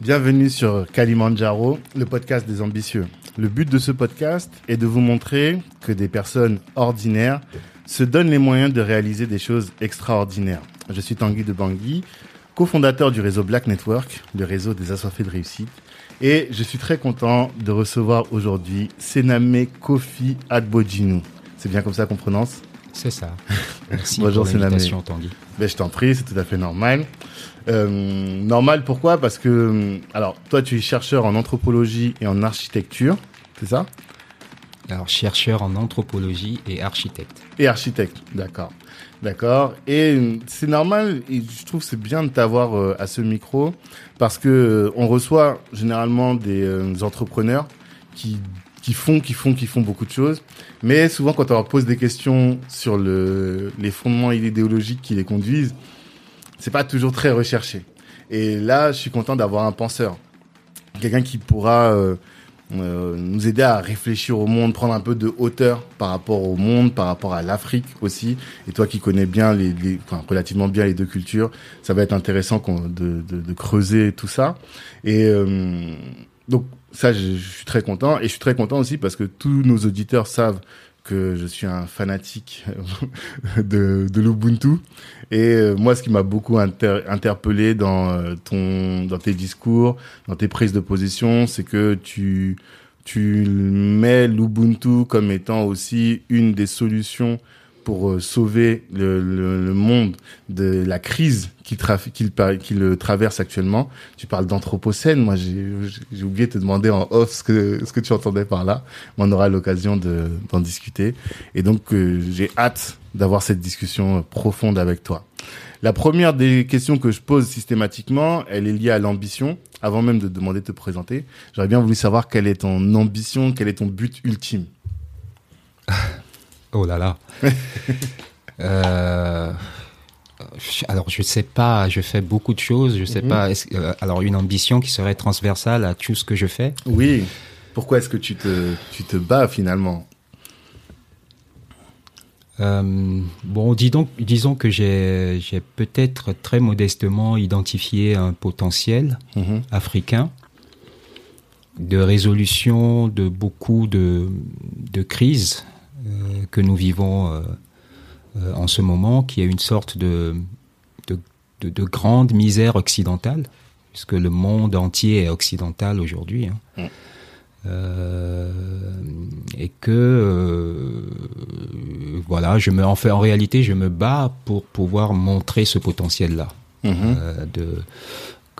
Bienvenue sur Kalimandjaro, le podcast des ambitieux. Le but de ce podcast est de vous montrer que des personnes ordinaires se donnent les moyens de réaliser des choses extraordinaires. Je suis Tanguy de Bangui, cofondateur du réseau Black Network, le réseau des assoiffés de réussite. Et je suis très content de recevoir aujourd'hui Sename Kofi Adbojinu. C'est bien comme ça qu'on prononce? C'est ça. Merci Bonjour, pour l'invitation, Tanguy. Ben, je t'en prie, c'est tout à fait normal. Euh, normal, pourquoi? Parce que, alors, toi, tu es chercheur en anthropologie et en architecture, c'est ça? Alors, chercheur en anthropologie et architecte. Et architecte, d'accord. D'accord. Et euh, c'est normal, et je trouve c'est bien de t'avoir euh, à ce micro, parce que euh, on reçoit généralement des euh, entrepreneurs qui qui font, qui font, qui font beaucoup de choses, mais souvent quand on leur pose des questions sur le, les fondements idéologiques qui les conduisent, c'est pas toujours très recherché. Et là, je suis content d'avoir un penseur, quelqu'un qui pourra euh, euh, nous aider à réfléchir au monde, prendre un peu de hauteur par rapport au monde, par rapport à l'Afrique aussi. Et toi qui connais bien les, les enfin, relativement bien les deux cultures, ça va être intéressant de, de, de creuser tout ça. Et euh, donc ça, je, suis très content. Et je suis très content aussi parce que tous nos auditeurs savent que je suis un fanatique de, de l'Ubuntu. Et euh, moi, ce qui m'a beaucoup inter- interpellé dans euh, ton, dans tes discours, dans tes prises de position, c'est que tu, tu mets l'Ubuntu comme étant aussi une des solutions pour euh, sauver le, le, le monde de la crise qu'il traverse actuellement. Tu parles d'anthropocène. Moi, j'ai oublié de te demander en off ce que, ce que tu entendais par là. On aura l'occasion de- d'en discuter. Et donc, euh, j'ai hâte d'avoir cette discussion euh, profonde avec toi. La première des questions que je pose systématiquement, elle est liée à l'ambition. Avant même de te demander de te présenter, j'aurais bien voulu savoir quelle est ton ambition, quel est ton but ultime. Oh là là. Euh, je- alors, je sais pas, je fais beaucoup de choses. Je sais Mhm. pas. euh, alors, une ambition qui serait transversale à tout ce que je fais. Oui. Pourquoi est-ce que tu te, tu te bats finalement? Euh, bon, dis donc, disons que j'ai peut-être très modestement identifié un potentiel Mhm. africain de résolution de beaucoup de, de crises que nous vivons euh, euh, en ce moment, qui est une sorte de, de, de, de grande misère occidentale, puisque le monde entier est occidental aujourd'hui. hein. Mm. Euh, et que euh, voilà, je me, en fait, en réalité, je me bats pour pouvoir montrer ce potentiel-là Mhm. euh, de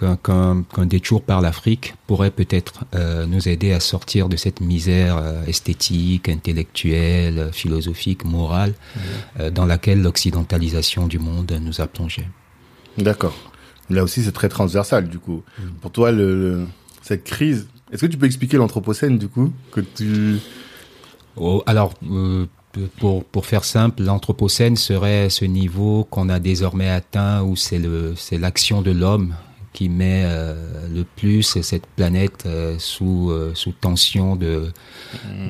qu'un qu'un qu'un détour par l'Afrique pourrait peut-être euh, nous aider à sortir de cette misère euh, esthétique, intellectuelle, philosophique, morale euh, dans laquelle l'occidentalisation du monde nous a plongé. D'accord. Là aussi, c'est très transversal, du coup. Pour toi, le, le- cette crise, est-ce que tu peux expliquer l'anthropocène, du coup, que tu... Oh, alors, pour, pour faire simple, l'anthropocène serait ce niveau qu'on a désormais atteint où c'est l'action de l'homme qui met euh, le plus cette planète euh, sous euh, sous tension de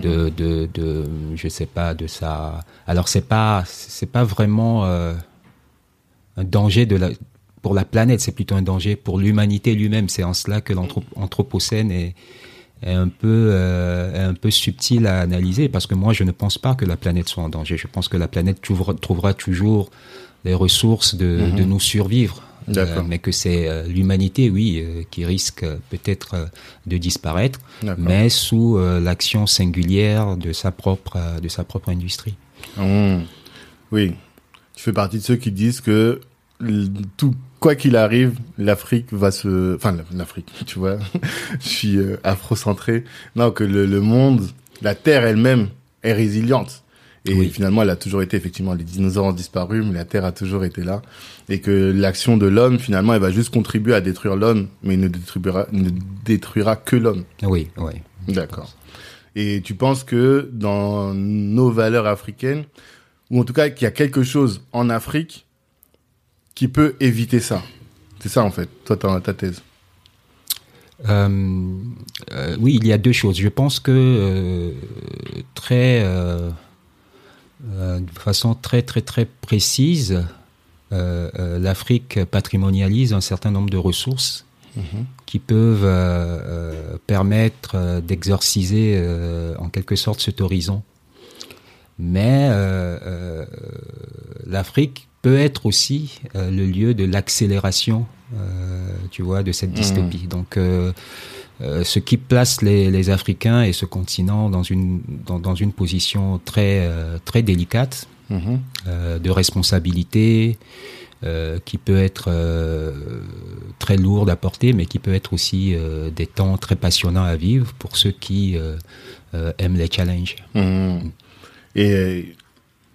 de, de de je sais pas de sa alors c'est pas c'est pas vraiment un danger de la pour la planète c'est plutôt un danger pour l'humanité lui-même c'est en cela que l'anthropocène est est un peu est un peu subtil à analyser parce que moi je ne pense pas que la planète soit en danger. Je pense que la planète trouvera, trouvera toujours les ressources de, de nous survivre. Euh, mais que c'est euh, l'humanité, oui, euh, qui risque peut-être de disparaître, mais sous l'action singulière de sa propre de sa propre industrie. Hum. Oui. Tu fais partie de ceux qui disent que tout, quoi qu'il arrive, l'Afrique va se... Enfin, l'Afrique, tu vois. Je suis afrocentré. Non, que le, le monde, la Terre elle-même est résiliente. Et Oui. finalement, elle a toujours été, effectivement, les dinosaures ont disparu, mais la Terre a toujours été là. Et que l'action de l'homme, finalement, elle va juste contribuer à détruire l'homme, mais ne détruira, ne détruira que l'homme. Oui, oui. D'accord. Et tu penses que dans nos valeurs africaines, ou en tout cas qu'il y a quelque chose en Afrique qui peut éviter ça? C'est ça en fait, toi ta, ta thèse. Euh, euh, oui, il y a deux choses. Je pense que euh, très, euh, de façon très très très précise, euh, euh, l'Afrique patrimonialise un certain nombre de ressources qui peuvent permettre d'exorciser en quelque sorte cet horizon. Mais l'Afrique peut être aussi le lieu de l'accélération, tu vois, de cette mmh. dystopie. Donc euh, ce qui place les, les, Africains et ce continent dans une dans, dans une position très euh, très délicate mm-hmm. euh, de responsabilité qui peut être très lourde à porter, mais qui peut être aussi des temps très passionnants à vivre pour ceux qui aiment les challenges. Mm-hmm. Et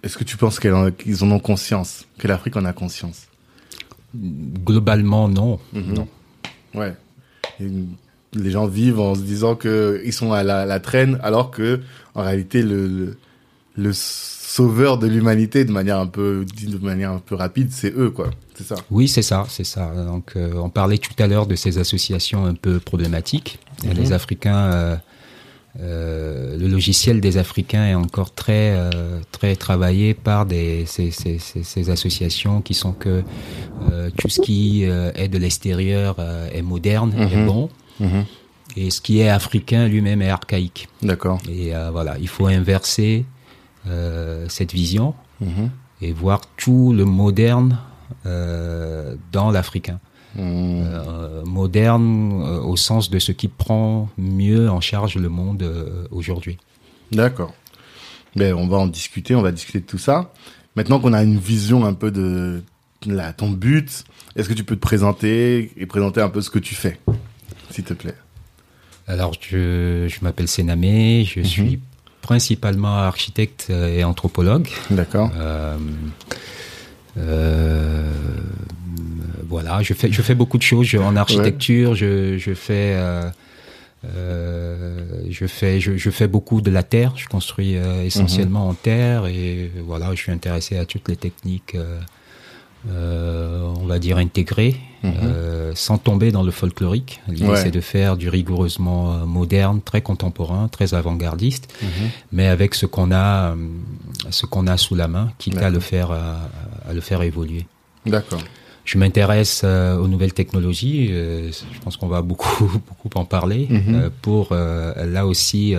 est-ce que tu penses qu'ils en ont conscience, que l'Afrique en a conscience? Globalement, non. Mm-hmm. Non. Ouais les gens vivent en se disant que ils sont à la, traîne, alors que en réalité le, le, sauveur de l'humanité de manière un peu de manière un peu rapide, c'est eux quoi. C'est ça. Oui, c'est ça, c'est ça. Donc euh, on parlait tout à l'heure de ces associations un peu problématiques. Mhm. Les Africains euh, euh, le logiciel des Africains est encore très très travaillé par des ces, ces, ces, associations qui sont que tout ce qui est de l'extérieur est moderne et mhm. bon Mhm. Et ce qui est africain lui-même est archaïque. D'accord. Et euh, voilà, il faut inverser euh, cette vision mhm. et voir tout le moderne euh, dans l'africain. Mhm. moderne au sens de ce qui prend mieux en charge le monde aujourd'hui. D'accord. Mais on va en discuter, on va discuter de tout ça. Maintenant qu'on a une vision un peu de ton but, est-ce que tu peux te présenter et présenter un peu ce que tu fais? S'il te plaît Alors, je, je m'appelle Sénamé, je mhm. suis principalement architecte et anthropologue. D'accord. Euh, euh, voilà, je fais, je fais beaucoup de choses en architecture. Je, je fais, euh, je fais, je, je, fais beaucoup de la terre. Je construis essentiellement mhm. en terre et voilà, je suis intéressé à toutes les techniques on va dire intégré, mhm. euh, sans tomber dans le folklorique. L'idée c'est de faire du rigoureusement euh, moderne, très contemporain, très avant-gardiste, mhm. mais avec ce qu'on a, ce qu'on a sous la main, quitte à le faire, à, le faire évoluer. D'accord. Je m'intéresse aux nouvelles technologies. je pense qu'on va beaucoup, beaucoup en parler mhm. pour là aussi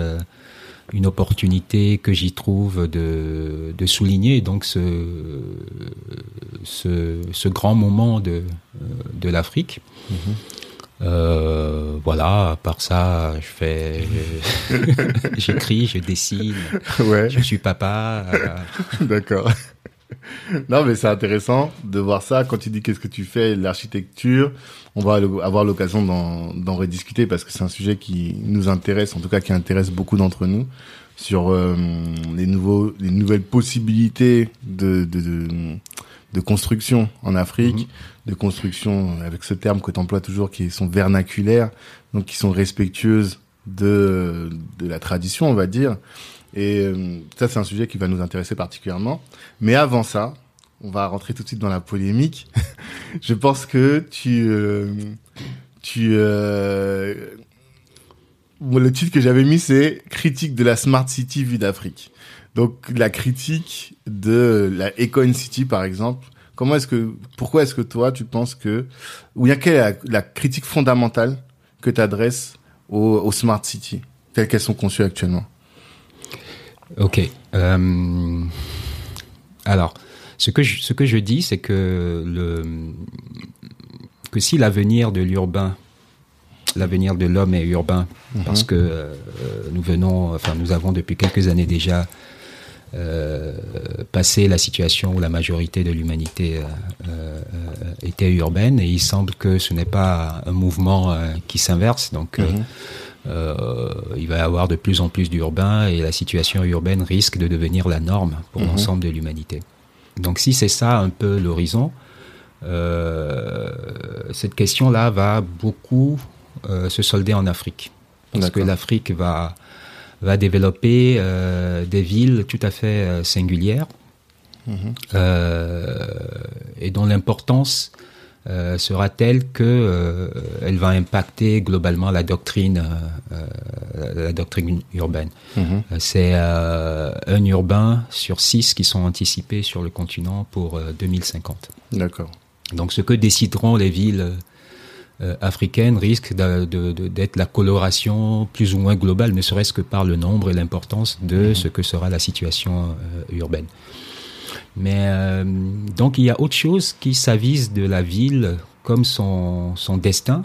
une opportunité que j'y trouve de, de, souligner donc ce, ce, ce, grand moment de, de l'Afrique. Mhm. Euh, voilà, à part ça, je fais, j'écris, je dessine, ouais. je suis papa. D'accord. non, mais c'est intéressant de voir ça. Quand tu dis qu'est-ce que tu fais, l'architecture, on va avoir l'occasion d'en rediscuter parce que c'est un sujet qui nous intéresse, en tout cas qui intéresse beaucoup d'entre nous, sur euh, les, nouveaux, les nouvelles possibilités de, de, de, construction en Afrique, mhm. de construction avec ce terme que tu emploies toujours, qui sont vernaculaires, donc qui sont respectueuses de, de la tradition, on va dire. Et euh, ça, c'est un sujet qui va nous intéresser particulièrement. Mais avant ça, on va rentrer tout de suite dans la polémique. je pense que tu, euh, euh, le titre que j'avais mis, c'est critique de la smart city vue d'Afrique. Donc la critique de la Econ City, par exemple. Comment est-ce que, pourquoi est-ce que toi, tu penses que, ou a quelle est la, critique fondamentale que tu adresses aux, aux smart city, telles qu'elles sont conçues actuellement? Ok. Euh, alors, ce que je, ce que je dis, c'est que le que si l'avenir de l'urbain, l'avenir de l'homme est urbain, mhm. parce que euh, nous venons, enfin nous avons depuis quelques années déjà euh, passé la situation où la majorité de l'humanité était urbaine, et il semble que ce n'est pas un mouvement qui s'inverse, donc. Mhm. Euh, il va y avoir de plus en plus d'urbains et la situation urbaine risque de devenir la norme pour mhm. l'ensemble de l'humanité. Donc si c'est ça un peu l'horizon, euh, cette question-là va beaucoup euh, se solder en Afrique. Parce que l'Afrique va, va développer euh, des villes tout à fait singulières mhm. et dont l'importance euh, sera telle que euh, elle va impacter globalement la doctrine, euh, la doctrine urbaine. Mhm. C'est un urbain sur six qui sont anticipés sur le continent pour 2050. D'accord. Donc ce que décideront les villes euh, africaine risque d'être la coloration plus ou moins globale, ne serait-ce que par le nombre et l'importance de mhm. ce que sera la situation euh, urbaine. Mais euh, donc il y a autre chose qui s'avise de la ville comme son, son destin,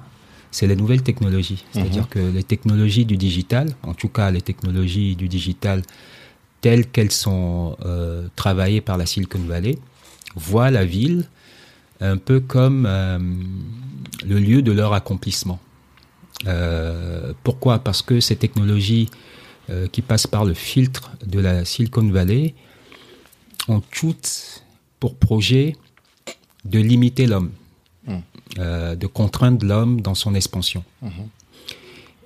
c'est les nouvelles technologies. C'est-à-dire mhm. que les technologies du digital, en tout cas les technologies du digital telles qu'elles sont travaillées par la Silicon Valley, voient la ville un peu comme euh, le lieu de leur accomplissement. Euh, pourquoi? Parce que ces technologies euh, qui passent par le filtre de la Silicon Valley ont toutes pour projet de limiter l'homme, mmh. de contraindre l'homme dans son expansion. Mmh.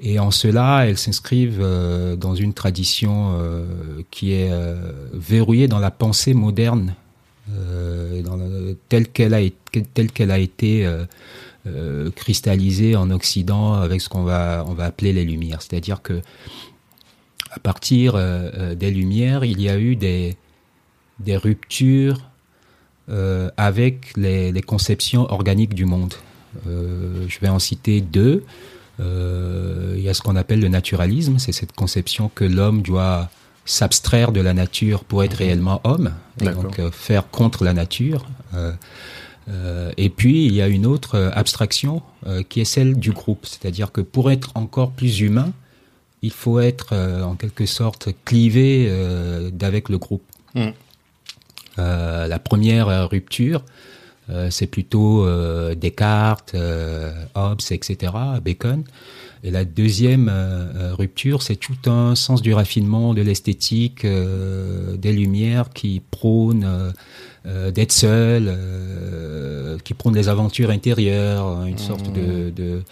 Et en cela, elles s'inscrivent dans une tradition qui est verrouillée dans la pensée moderne euh, telle qu'elle a, telle qu'elle a été euh, euh, cristallisée en Occident avec ce qu'on va, on va appeler les Lumières. C'est-à-dire que à partir des Lumières, il y a eu des, des ruptures avec les, les, conceptions organiques du monde. je vais en citer deux. il y a ce qu'on appelle le naturalisme, c'est cette conception que l'homme doit s'abstraire de la nature pour être réellement homme, et donc euh, faire contre la nature. Euh, euh, et puis il y a une autre abstraction qui est celle du groupe, c'est-à-dire que pour être encore plus humain, il faut être en quelque sorte clivé d'avec le groupe. Mhm. La première rupture, c'est plutôt Descartes, Hobbes, etc., Bacon. Et la deuxième euh, euh, rupture, c'est tout un sens du raffinement, de l'esthétique, euh, des lumières qui prônent d'être seul, qui prônent les aventures intérieures, une sorte de, mmh.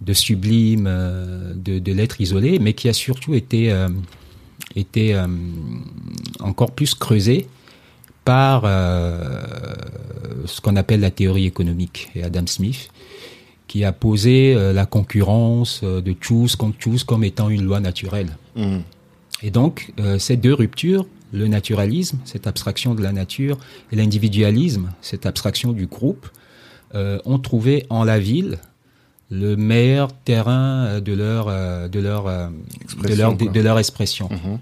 de, sublime de, de l'être isolé, mais qui a surtout été, été encore plus creusé par ce qu'on appelle la théorie économique et Adam Smith, qui a posé euh, la concurrence euh, de choose contre choose comme étant une loi naturelle. Mmh. Et donc, euh, ces deux ruptures, le naturalisme, cette abstraction de la nature, et l'individualisme, cette abstraction du groupe, ont trouvé en la ville le meilleur terrain de leur de leur de leur de, leur expression. Mmh.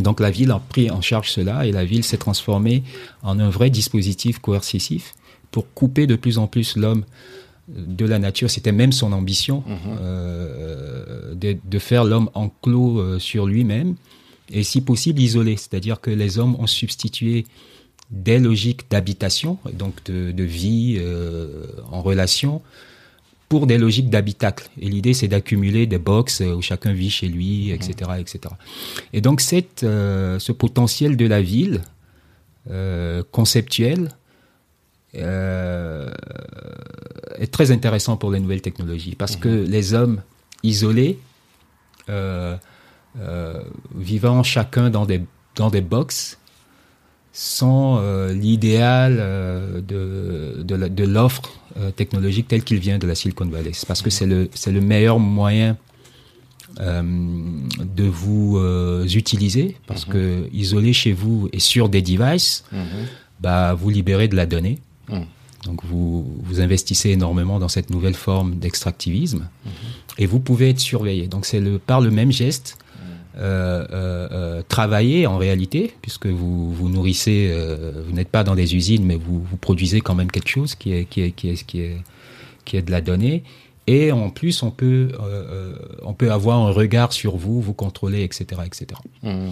Donc la ville a pris en charge cela et la ville s'est transformée en un vrai dispositif coercitif pour couper de plus en plus l'homme de la nature, c'était même son ambition mhm. euh, de, faire l'homme enclos euh, sur lui-même et si possible isolé. C'est-à-dire que les hommes ont substitué des logiques d'habitation, donc de, vie euh, en relation, pour des logiques d'habitacle. Et l'idée, c'est d'accumuler des boxes où chacun vit chez lui, etc., etc. Et donc, cette, ce potentiel de la ville conceptuel euh, est très intéressant pour les nouvelles technologies parce que mhm. les hommes isolés, euh, euh, vivant chacun dans des, dans des box, sont l'idéal de, de l'offre technologique telle qu'il vient de la Silicon Valley. Parce que mhm. c'est le, le meilleur moyen de vous utiliser parce mhm. que isolé chez vous et sur des devices, bah, vous libérez de la donnée. Mm. Donc vous, vous investissez énormément dans cette nouvelle forme d'extractivisme et vous pouvez être surveillé. Donc c'est le, par le même geste. Euh, euh, euh, travailler en réalité, puisque vous vous nourrissez, vous n'êtes pas dans des usines, mais vous, vous produisez quand même quelque chose qui est, qui est, qui est, qui est, qui est de la donnée. Et en plus, on peut, on peut avoir un regard sur vous, vous contrôler, etc. etc. Mm.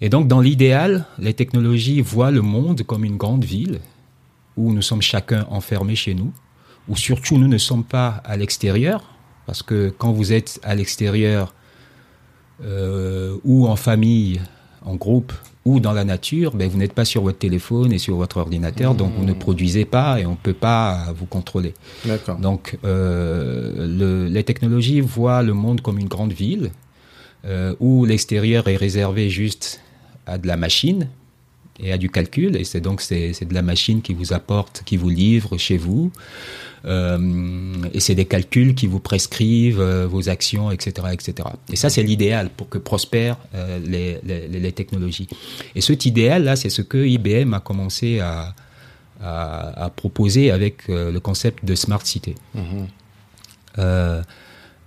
Et donc, dans l'idéal, les technologies voient le monde comme une grande ville, où nous sommes chacun enfermés chez nous, où surtout nous ne sommes pas à l'extérieur, parce que quand vous êtes à l'extérieur euh, ou en famille, en groupe ou dans la nature, ben vous n'êtes pas sur votre téléphone et sur votre ordinateur, donc vous ne mmh. produisez pas et on ne peut pas vous contrôler. Donc euh, le, les technologies voient le monde comme une grande ville euh, où l'extérieur est réservé juste à de la machine, et à du calcul. Et c'est donc c'est de la machine qui vous apporte, qui vous livre chez vous. Euh, et c'est des calculs qui vous prescrivent euh, vos actions, etc., etc. Et ça, c'est l'idéal pour que prospèrent euh, les, les, les, technologies. Et cet idéal-là, c'est ce que IBM a commencé à, à, à proposer avec le concept de smart city. Mhm. Euh,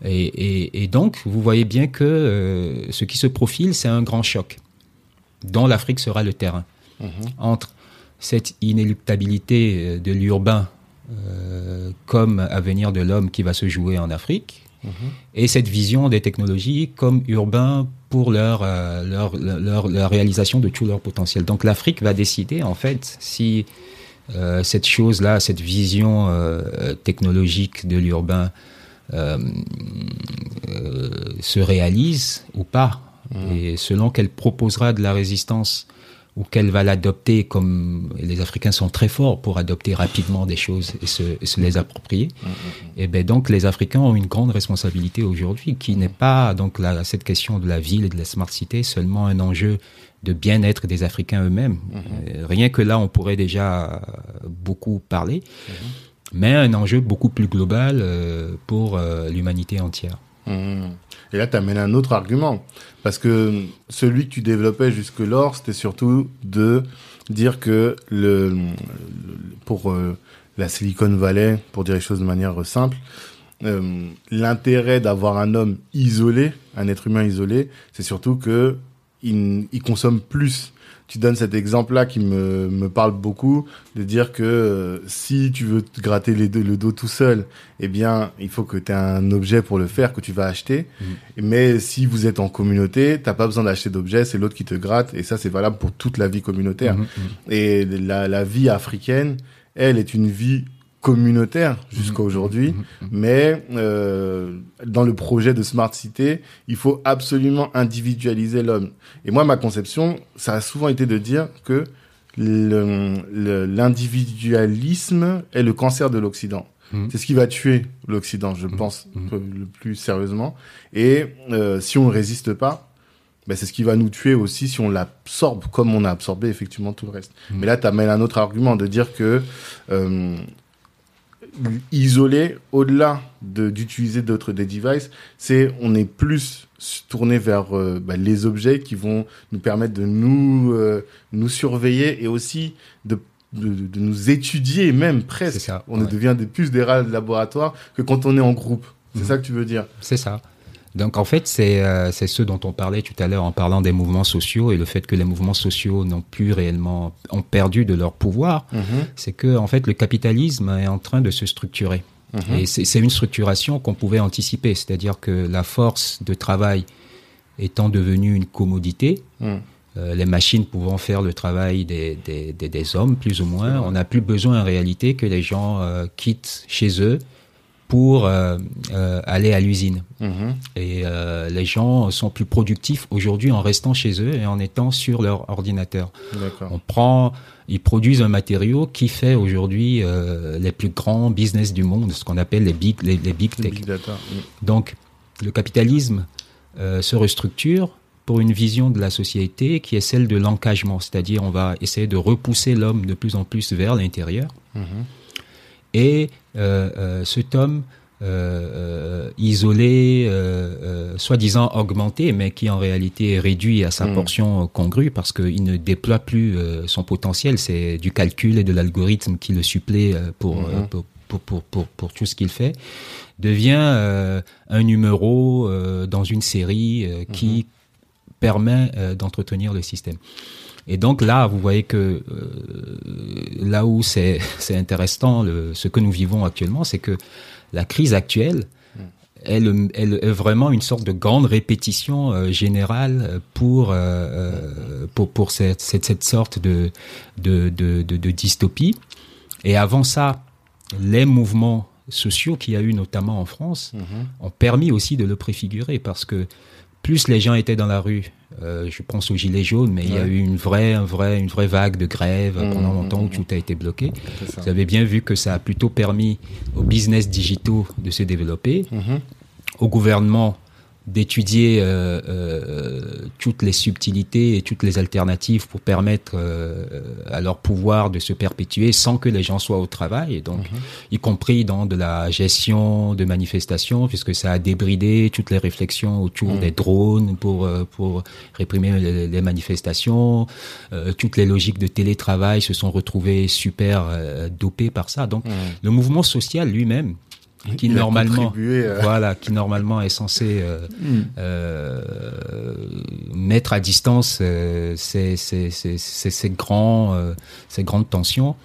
et, et, et, donc, vous voyez bien que euh, ce qui se profile, c'est un grand choc, dont l'Afrique sera le terrain. Mmh. Entre cette inéluctabilité de l'urbain euh, comme avenir de l'homme qui va se jouer en Afrique, mmh. et cette vision des technologies comme urbain pour leur, euh, leur, leur, leur, réalisation de tout leur potentiel. Donc l'Afrique va décider, en fait, si euh, cette chose-là, cette vision euh, technologique de l'urbain se réalise ou pas. Mmh. Et selon qu'elle proposera de la résistance ou qu'elle va l'adopter comme les Africains sont très forts pour adopter rapidement des choses et se, et se les approprier. Mmh, mmh. Et ben donc les Africains ont une grande responsabilité aujourd'hui, qui n'est pas donc la, cette question de la ville et de la smart cité seulement un enjeu de bien-être des Africains eux-mêmes. Mmh. Rien que là, on pourrait déjà beaucoup parler, mais un enjeu beaucoup plus global euh, pour euh, l'humanité entière. Et là, tu amènes un autre argument. Parce que celui que tu développais jusque-lors, c'était surtout de dire que le, pour euh, la Silicon Valley, pour dire les choses de manière simple, euh, l'intérêt d'avoir un homme isolé, un être humain isolé, c'est surtout que il, il consomme plus tu donnes cet exemple-là qui me, me parle beaucoup, de dire que euh, si tu veux te gratter les deux, le dos tout seul, eh bien, il faut que tu aies un objet pour le faire que tu vas acheter. Mmh. Mais si vous êtes en communauté, t'as pas besoin d'acheter d'objets, c'est l'autre qui te gratte, et ça, c'est valable pour toute la vie communautaire. Mmh, mmh. Et la, la vie africaine, elle, est une vie communautaire jusqu'à aujourd'hui, mmh, mmh, mais euh, dans le projet de Smart Cité, il faut absolument individualiser l'homme. Et moi, ma conception, ça a souvent été de dire que l'individualisme est le cancer de l'Occident. Mmh. C'est ce qui va tuer l'Occident, je pense, le plus sérieusement. Et euh, si on ne résiste pas, ben c'est ce qui va nous tuer aussi si on l'absorbe comme on a absorbé effectivement tout le reste. Mais là, tu amènes un autre argument de dire que euh, isolé au-delà d'utiliser d'autres des devices, c'est on est plus tourné vers euh, bah, les objets qui vont nous permettre de nous euh, nous surveiller et aussi de de, de, nous étudier même presque. Ça, on ouais. devient des, plus des rats de laboratoire que quand on est en groupe. C'est mmh. ça que tu veux dire? C'est ça. Donc en fait, c'est euh, ce dont on parlait tout à l'heure en parlant des mouvements sociaux et le fait que les mouvements sociaux n'ont plus réellement, ont perdu de leur pouvoir, mmh. c'est que en fait le capitalisme est en train de se structurer. Mmh. Et c'est une structuration qu'on pouvait anticiper, c'est-à-dire que la force de travail étant devenue une commodité, mmh. euh, les machines pouvant faire le travail des, des, des, des hommes, plus ou moins, on n'a plus besoin en réalité que les gens euh, quittent chez eux pour euh, euh, aller à l'usine. Mmh. Et euh, les gens sont plus productifs aujourd'hui en restant chez eux et en étant sur leur ordinateur. On prend, ils produisent un matériau qui fait aujourd'hui les plus grands business du monde, ce qu'on appelle les big, les, les big tech. Big data, oui. Donc, le capitalisme se restructure pour une vision de la société qui est celle de l'encagement, c'est-à-dire on va essayer de repousser l'homme de plus en plus vers l'intérieur. Mmh. Et euh, euh, cet homme euh, isolé, euh, soi-disant augmenté, mais qui en réalité est réduit à sa Hmm. mmh. portion congrue parce qu'il ne déploie plus son potentiel. C'est du calcul et de l'algorithme qui le supplée pour, Hmm. mmh. pour, pour, pour, pour, pour tout ce qu'il fait, devient euh, un numéro euh, dans une série euh, qui mmh. permet d'entretenir le système. Et donc là, vous voyez que euh, là où c'est intéressant, le, ce que nous vivons actuellement, c'est que la crise actuelle, Mm. elle, elle, est vraiment une sorte de grande répétition euh, générale pour, euh, pour, pour cette, cette, cette sorte de, de, de, de, de dystopie. Et avant ça, les mouvements sociaux qu'il y a eu notamment en France mmh. ont permis aussi de le préfigurer parce que plus les gens étaient dans la rue, euh, je pense aux gilets jaunes, mais ouais. il y a eu une vraie, un vrai, une vraie vague de grève mmh, pendant longtemps mmh, où tout a été bloqué. Vous avez bien vu que ça a plutôt permis aux business digitaux de se développer, mmh. au gouvernement d'étudier euh, euh, toutes les subtilités et toutes les alternatives pour permettre euh, à leur pouvoir de se perpétuer sans que les gens soient au travail, et donc y compris dans de la gestion de manifestations, puisque ça a débridé toutes les réflexions autour des drones pour pour réprimer les, les manifestations, euh, toutes les logiques de télétravail se sont retrouvées super euh, dopées par ça. Donc le mouvement social lui-même qui normalement, voilà, qui normalement est censé mm. mettre à distance ces, ces, ces, ces, grands, ces grandes tensions.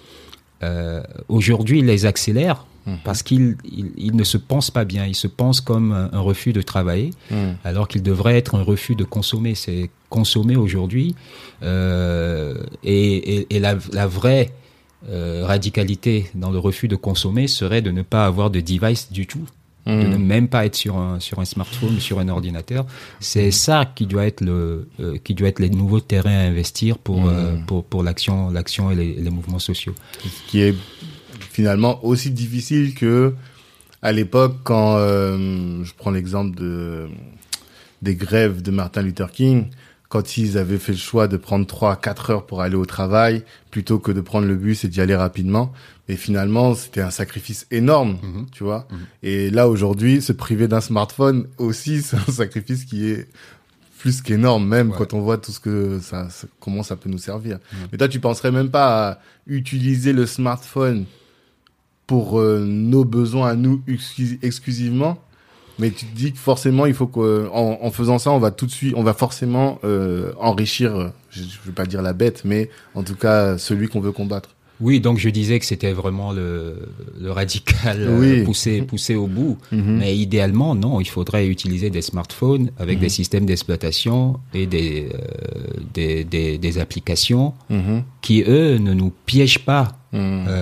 Aujourd'hui, il les accélère Mhm. parce qu'il il, ne se pense pas bien, il se pense comme un, refus de travailler, mhm. alors qu'il devrait être un refus de consommer. C'est consommer aujourd'hui, euh, et, et, la, la, vraie euh, radicalité dans le refus de consommer serait de ne pas avoir de device du tout. de mhm. ne même pas être sur un sur un smartphone, sur un ordinateur, c'est ça qui doit être le euh, qui doit être les nouveaux terrains à investir pour euh, pour pour l'action l'action et les, les mouvements sociaux. Ce qui est finalement aussi difficile que à l'époque quand euh, je prends l'exemple de des grèves de Martin Luther King quand ils avaient fait le choix de prendre 3 4 heures pour aller au travail plutôt que de prendre le bus et d'y aller rapidement et finalement c'était un sacrifice énorme mhm. tu vois mhm. et là aujourd'hui se priver d'un smartphone aussi c'est un sacrifice qui est plus qu'énorme même quand on voit tout ce que ça, comment ça peut nous servir. Mais toi tu penserais même pas à utiliser le smartphone pour euh, nos besoins à nous exclusivement? Mais tu te dis que forcément, il faut qu'en en faisant ça, on va tout de suite, on va forcément euh, enrichir, je ne veux pas dire la bête, mais en tout cas celui qu'on veut combattre. Oui, donc je disais que c'était vraiment le, le radical euh, poussé, poussé au bout. Mhm. Mais idéalement, non, il faudrait utiliser des smartphones avec des mhm. systèmes d'exploitation et des, des, des, des, applications mhm. qui, eux, ne nous piègent pas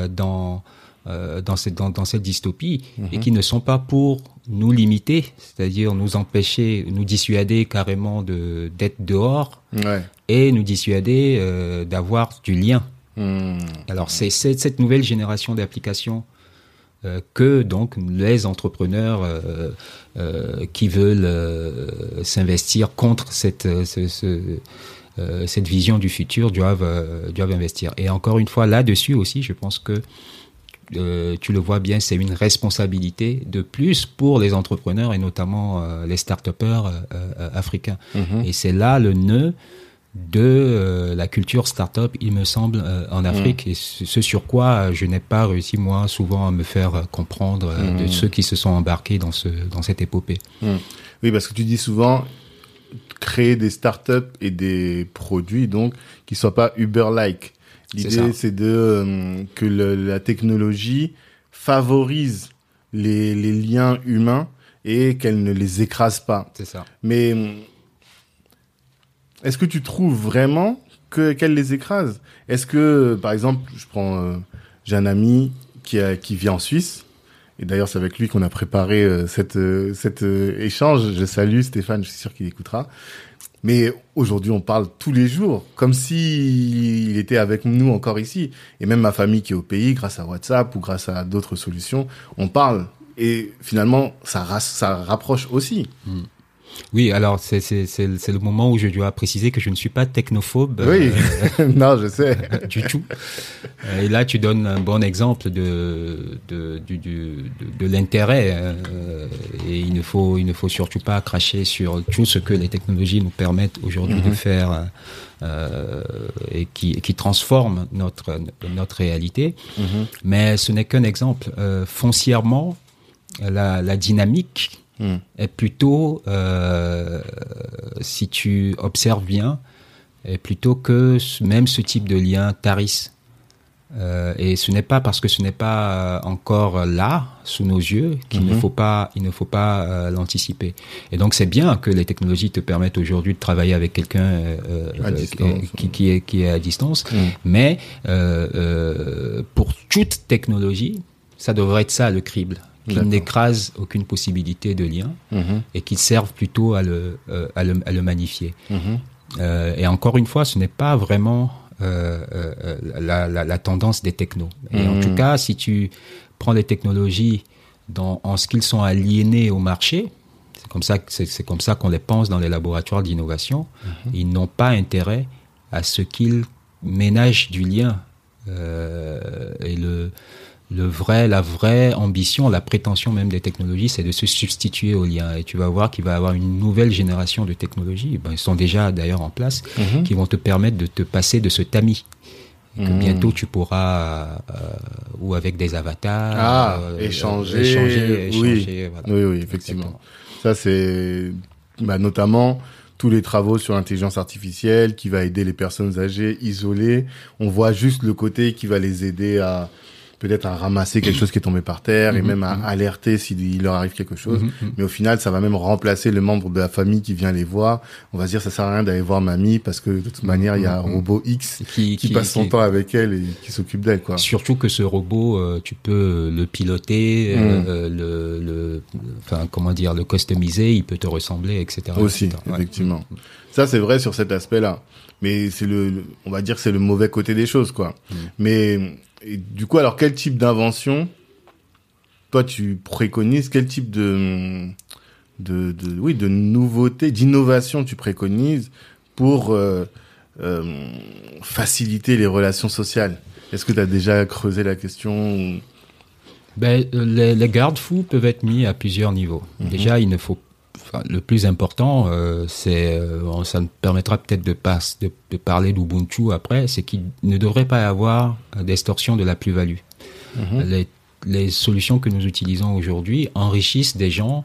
dans euh, dans, cette, dans, dans, cette dystopie et mhm. qui ne sont pas pour nous limiter, c'est-à-dire nous empêcher, nous dissuader carrément de d'être dehors ouais. et nous dissuader euh, d'avoir du lien. Hmm. Alors c'est cette nouvelle génération d'applications euh, que donc les entrepreneurs euh, euh, qui veulent s'investir contre cette ce, ce, cette vision du futur doivent doivent investir. Et encore une fois là-dessus aussi, je pense que euh, tu le vois bien, c'est une responsabilité de plus pour les entrepreneurs et notamment euh, les start-upers euh, africains. Mhm. Et c'est là le nœud de la culture start-up, il me semble, en mhm. Afrique, et ce sur quoi je n'ai pas réussi, moi, souvent à me faire comprendre de mhm. ceux qui se sont embarqués dans, ce, dans cette épopée. Oui, parce que tu dis souvent créer des start-up et des produits, donc, qui soient pas Uber-like. L'idée, c'est de euh, que le, la technologie favorise les, les liens humains et qu'elle ne les écrase pas. C'est ça. Mais euh, est-ce que tu trouves vraiment que qu'elle les écrase? Est-ce que, par exemple, je prends, euh, j'ai un ami qui a, qui vit en Suisse. Et d'ailleurs, c'est avec lui qu'on a préparé cette, cet échange. Je salue Stéphane, je suis sûr qu'il écoutera. Mais aujourd'hui, on parle tous les jours, comme si il était avec nous encore ici. Et même ma famille qui est au pays, grâce à WhatsApp ou grâce à d'autres solutions, on parle. Et finalement, ça, ça rapproche aussi. Hmm. Oui, alors c'est c'est le moment où je dois préciser que je ne suis pas technophobe. Oui, euh, non, je sais. du tout. Et là, tu donnes un bon exemple de de du, de, l'intérêt. Euh, et il ne faut il ne faut surtout pas cracher sur tout ce que les technologies nous permettent aujourd'hui de mhm. faire. Euh, et qui, qui transforme notre notre réalité. Mhm. Mais ce n'est qu'un exemple. Euh, foncièrement, la, la dynamique Hmm. est plutôt, euh, si tu observes bien, est plutôt que même ce type de lien tarisse. Euh, et ce n'est pas parce que ce n'est pas encore là sous nos yeux qu'il ne hmm. faut pas il ne faut pas euh, l'anticiper. Et donc c'est bien que les technologies te permettent aujourd'hui de travailler avec quelqu'un euh, qui, qui, est qui est à distance. Hmm. Mais pour toute technologie, ça devrait être ça le crible qui n'écrase aucune possibilité de lien mhm. et qui servent plutôt à le, euh, à le, à le, magnifier. Mhm. Euh, et encore une fois, ce n'est pas vraiment euh, la, la, la, tendance des technos. Et en tout mhm. cas, si tu prends les technologies dans, en ce qu'ils sont aliénés au marché, c'est comme ça, c'est comme ça qu'on les pense dans les laboratoires d'innovation. Ils n'ont pas intérêt à ce qu'ils ménagent du lien. Et le, le vrai, la vraie ambition, la prétention même des technologies, c'est de se substituer au lien. Et tu vas voir qu'il va y avoir une nouvelle génération de technologies, ben, ils sont déjà d'ailleurs en place, mhm. qui vont te permettre de te passer de ce tamis que Mhm. bientôt tu pourras euh, ou avec des avatars Ah, euh, échanger, échanger, oui. échanger, voilà. Oui, oui, effectivement. Exactement. Ça, c'est bah, notamment tous les travaux sur l'intelligence artificielle qui va aider les personnes âgées isolées. On voit juste le côté qui va les aider à peut-être à ramasser quelque chose qui est tombé par terre et Mhm, même à mhm. alerter s'il leur arrive quelque chose. Mhm. Mais au final, ça va même remplacer le membre de la famille qui vient les voir. On va se dire, ça sert à rien d'aller voir mamie parce que de toute manière, il y a un robot X Qui, qui, qui- passe son qui- temps avec elle et qui s'occupe d'elle, quoi. Surtout que ce robot, euh, tu peux le piloter, Mm. euh, le, le, enfin comment dire, le customiser, il peut te ressembler, etc. Aussi, etc. Ouais. effectivement. Ça, c'est vrai sur cet aspect-là. Mais c'est le, on va dire que c'est le mauvais côté des choses, quoi. Mais, et du coup, alors, quel type d'invention, toi, tu préconises, quel type de, de, de oui, de nouveauté, d'innovation tu préconises pour, euh, euh, faciliter les relations sociales? Est-ce que tu as déjà creusé la question Ben, euh, les, les garde-fous peuvent être mis à plusieurs niveaux. Mhm. Déjà, il ne faut le plus important, euh, c'est, euh, ça me permettra peut-être de, pas, de, de parler d'Ubuntu après, c'est qu'il ne devrait pas y avoir euh, d'extorsion de la plus-value. Mhm. Les, les solutions que nous utilisons aujourd'hui enrichissent des gens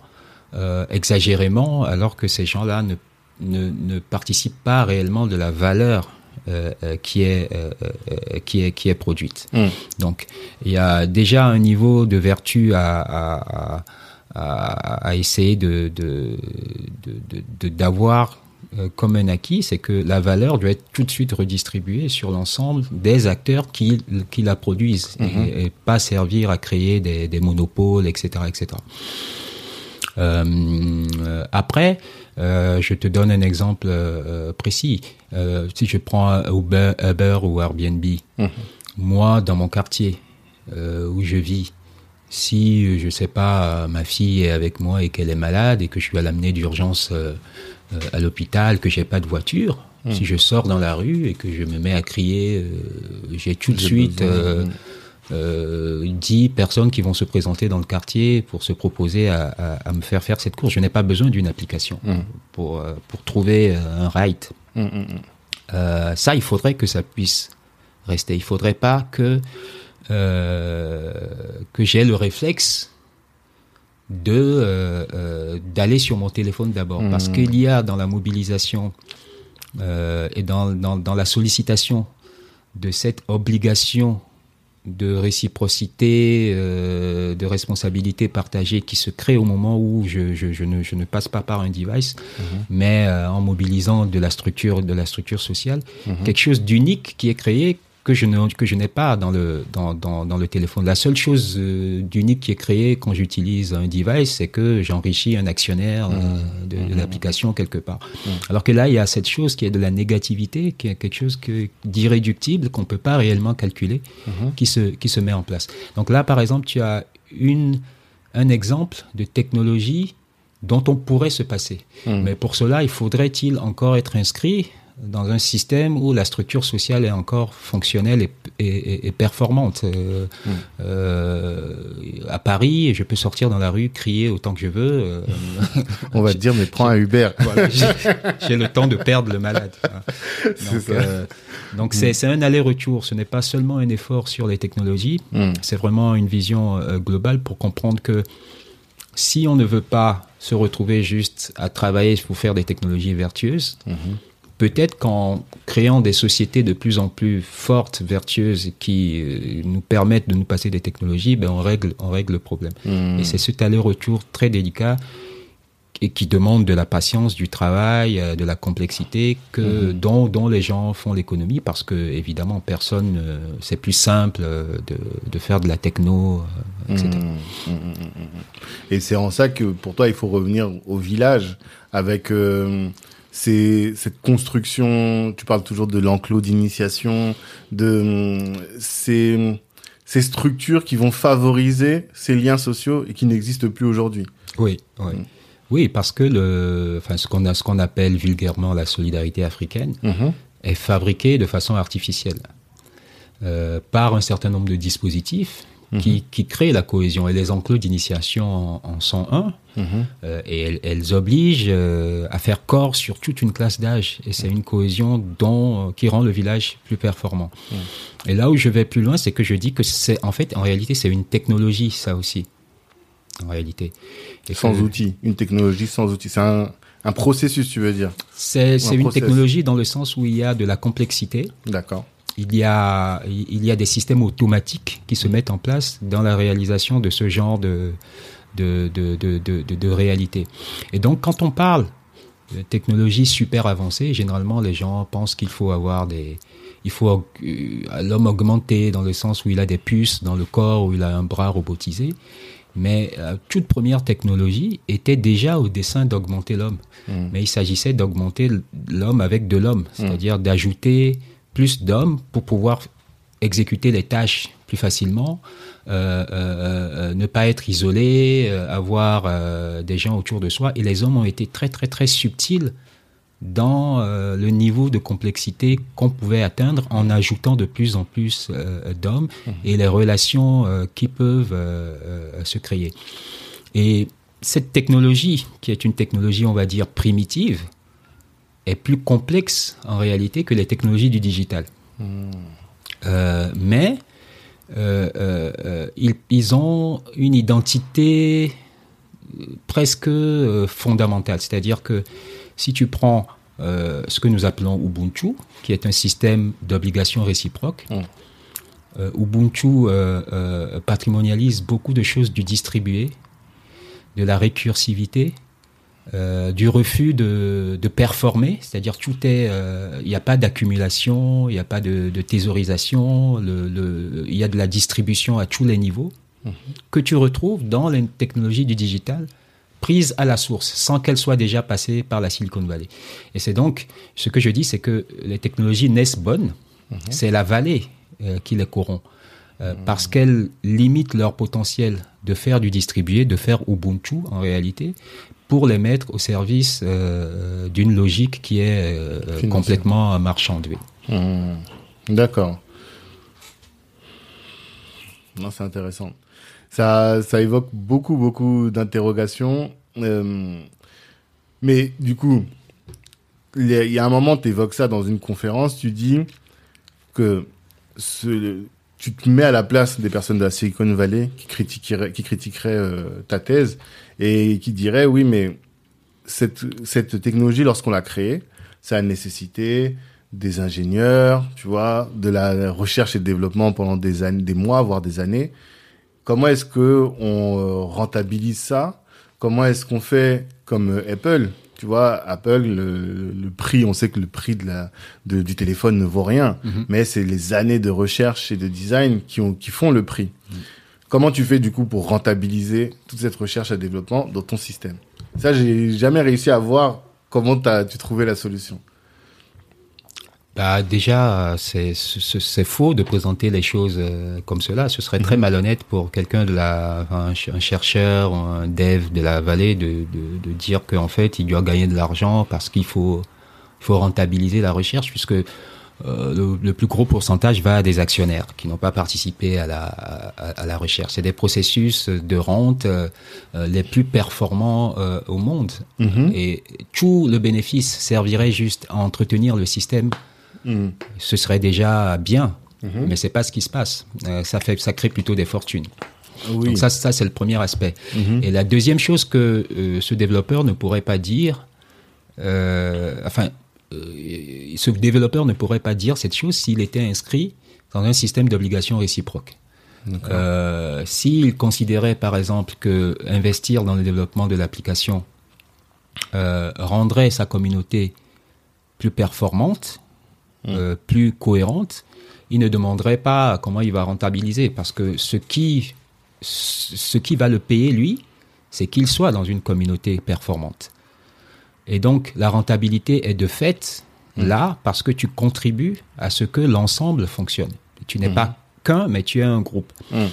euh, exagérément, alors que ces gens-là ne, ne, ne participent pas réellement de la valeur euh, euh, qui est euh, qui est qui est produite. Mm. Donc il y a déjà un niveau de vertu à à, à, à- à essayer de d'avoir euh, comme un acquis, c'est que la valeur doit être tout de suite redistribuée sur l'ensemble des acteurs qui, qui la produisent Mhm. et, et pas servir à créer des, des monopoles, etc., etc. Euh, après, euh, je te donne un exemple euh, précis. Si je prends Uber, Uber ou Airbnb, Mhm. moi, dans mon quartier où je vis, si, euh, je sais pas, euh, ma fille est avec moi et qu'elle est malade et que je dois l'amener d'urgence euh, à l'hôpital, que j'ai pas de voiture, Mhm. si je sors dans la rue et que je me mets à crier, j'ai tout de suite euh, mhm. euh, 10 personnes qui vont se présenter dans le quartier pour se proposer à, à- à me faire faire cette course. Je n'ai pas besoin d'une application Mhm. pour, pour trouver un ride. Mm, mm, mm. Euh, ça, il faudrait que ça puisse rester. Il faudrait pas que que j'ai le réflexe de euh, euh, d'aller sur mon téléphone d'abord, Mhm. parce qu'il y a dans la mobilisation euh, et dans, dans dans la sollicitation de cette obligation de réciprocité, euh, de responsabilité partagée qui se crée au moment où je, je, je, ne, je ne passe pas par un device, mais euh, en mobilisant de la structure, de la structure sociale, Mhm. quelque chose d'unique qui est créé que je ne que je n'ai pas dans le dans, dans, dans le téléphone. La seule chose euh, d'unique qui est créée quand j'utilise un device, c'est que j'enrichis un actionnaire euh, de, de l'application quelque part. Alors que là, il y a cette chose qui est de la négativité, qui est quelque chose que d'irréductible qu'on peut pas réellement calculer, qui se qui se met en place. Donc là, par exemple, tu as une un exemple de technologie dont on pourrait se passer. Mais pour cela, il faudrait-il encore être inscrit dans un système où la structure sociale est encore fonctionnelle et, et- et- et performante. Euh, Mm. euh, à Paris, je peux sortir dans la rue, crier autant que je veux. euh, On va te dire, mais prends un Uber. voilà, j'ai le temps de perdre le malade. C'est Donc, donc c'est un aller-retour. Ce n'est pas seulement un effort sur les technologies, Mm. c'est vraiment une vision globale pour comprendre que si on ne veut pas se retrouver juste à travailler pour faire des technologies vertueuses, Mhm. Peut-être qu'en créant des sociétés de plus en plus fortes, vertueuses, qui euh, nous permettent de nous passer des technologies, ben on règle, on règle le problème. Mm. Et c'est cet aller-retour très délicat et qui demande de la patience, du travail, euh, de la complexité que dont, dont les gens font l'économie parce que évidemment personne euh, c'est plus simple de, de faire de la techno euh, etc. Mm, mm, mm, mm, mm. Et c'est en ça que pour toi, il faut revenir au village avec euh, ces, cette construction. Tu parles toujours de l'enclos d'initiation, de ces, ces structures qui vont favoriser ces liens sociaux et qui n'existent plus aujourd'hui. Oui, oui. Mm. Oui, parce que le, enfin, ce qu'on a, ce qu'on appelle vulgairement la solidarité africaine Mhm. est fabriquée de façon artificielle euh, par un certain nombre de dispositifs qui, qui créent la cohésion. Et les enclos d'initiation en, en sont un. Euh, et elles, elles obligent euh, à faire corps sur toute une classe d'âge. Et c'est une cohésion dont, euh, qui rend le village plus performant. Et là où je vais plus loin, c'est que je dis que c'est, en fait, en réalité, c'est une technologie, ça aussi. En réalité. Et Sans que- outils. Une technologie sans outils. C'est un, un processus, tu veux dire. C'est c'est un une process. technologie dans le sens où il y a de la complexité. D'accord. Il y a, il y a des systèmes automatiques qui se mettent en place dans la réalisation de ce genre de, de, de, de, de, de- de réalité. Et donc, quand on parle de technologie super avancée, généralement, les gens pensent qu'il faut avoir des, il faut euh, l'homme augmenté dans le sens où il a des puces dans le corps, où il a un bras robotisé. Mais euh, toute première technologie était déjà au dessein d'augmenter l'homme. Mais il s'agissait d'augmenter l'homme avec de l'homme, c'est-à-dire d'ajouter plus d'hommes pour pouvoir exécuter les tâches plus facilement, euh, euh, euh, ne pas être isolé, avoir des gens autour de soi. Et les hommes ont été très très très subtils dans le niveau de complexité qu'on pouvait atteindre en ajoutant de plus en plus d'hommes et les relations qui peuvent se créer. Et cette technologie, qui est une technologie, on va dire, primitive, est plus complexe en réalité que les technologies du digital. Euh, mais ils, ils ont une identité euh, presque euh, fondamentale. C'est-à-dire que si tu prends euh, ce que nous appelons Ubuntu, qui est un système d'obligation réciproque, euh, Ubuntu euh, euh, patrimonialise beaucoup de choses du distribué, de la récursivité, euh, du refus de, de performer, c'est-à-dire tout est, euh, il n'y a pas d'accumulation, il n'y a pas de, de thésaurisation, il y a de la distribution à tous les niveaux que tu retrouves dans les technologies du digital prises à la source, sans qu'elles soient déjà passées par la Silicon Valley. Et c'est donc, ce que je dis, c'est que les technologies naissent bonnes, c'est la vallée euh, qui les corrompt. Euh, Parce qu'elles limitent leur potentiel de faire du distribué, de faire Ubuntu en réalité, pour les mettre au service euh, d'une logique qui est euh, complètement marchandée. Hmm. D'accord. Non, c'est intéressant. Ça, ça évoque beaucoup, beaucoup d'interrogations. Euh, mais du coup, il y, a, il y a un moment, tu évoques ça dans une conférence, tu dis que ce, tu te mets à la place des personnes de la Silicon Valley qui critiqueraient, qui critiqueraient euh, ta thèse et qui diraient, oui, mais cette, cette technologie, lorsqu'on l'a créée, ça a nécessité des ingénieurs, tu vois, de la recherche et développement pendant des années, des mois, voire des années. Comment est-ce que on euh, rentabilise ça? Comment est-ce qu'on fait comme euh, Apple? Tu vois, Apple, le, le prix, on sait que le prix de la, de- du téléphone ne vaut rien, Mhm. mais c'est les années de recherche et de design qui, ont, qui font le prix. Comment tu fais du coup pour rentabiliser toute cette recherche et développement dans ton système? Ça, j'ai jamais réussi à voir comment t'as- tu trouvais la solution. Bah, déjà, euh, c'est c'est- c'est faux de présenter les choses euh, comme cela. Ce serait très malhonnête pour quelqu'un de la, un, ch- un chercheur, un dev de la vallée de, de, de dire qu'en fait, il doit gagner de l'argent parce qu'il faut, faut rentabiliser la recherche, puisque euh, le, le plus gros pourcentage va à des actionnaires qui n'ont pas participé à la, à, à la recherche. C'est des processus de rente euh, euh, les plus performants euh, au monde. Mhm. Et tout le bénéfice servirait juste à entretenir le système Mhm. ce serait déjà bien. Mhm. Mais c'est pas ce qui se passe. Euh, ça fait, ça crée plutôt des fortunes. Oui. Donc ça, ça c'est le premier aspect. Mhm. Et la deuxième chose que euh, ce développeur ne pourrait pas dire, euh, enfin, euh, ce développeur ne pourrait pas dire cette chose s'il était inscrit dans un système d'obligation réciproque. S'il considérait par exemple que investir dans le développement de l'application rendrait sa communauté plus performante, euh, plus cohérente, il ne demanderait pas comment il va rentabiliser parce que ce qui, ce qui va le payer lui, c'est qu'il soit dans une communauté performante. Et donc la rentabilité est de fait là parce que tu contribues à ce que l'ensemble fonctionne. Tu n'es pas qu'un, mais tu es un groupe. Mm.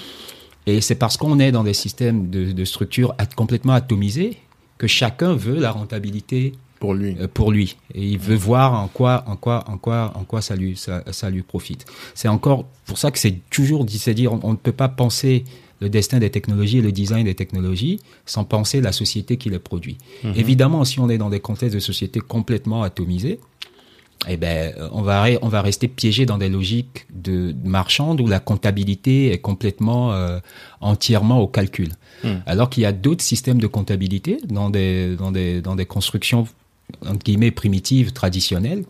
Et c'est parce qu'on est dans des systèmes de, de structures at- complètement atomisées que chacun veut la rentabilité pour lui. Euh, pour lui. Et il veut voir en quoi, en quoi, en quoi, en quoi ça lui, ça, ça lui profite. C'est encore pour ça que c'est toujours c'est dire, on, on ne peut pas penser le destin des technologies et le design des technologies sans penser la société qui les produit. Évidemment, si on est dans des contextes de société complètement atomisés, eh ben, on va, on va rester piégé dans des logiques de, marchandes où la comptabilité est complètement euh, entièrement au calcul. Alors qu'il y a d'autres systèmes de comptabilité dans des, dans des, dans des constructions entre guillemets primitives, traditionnelles,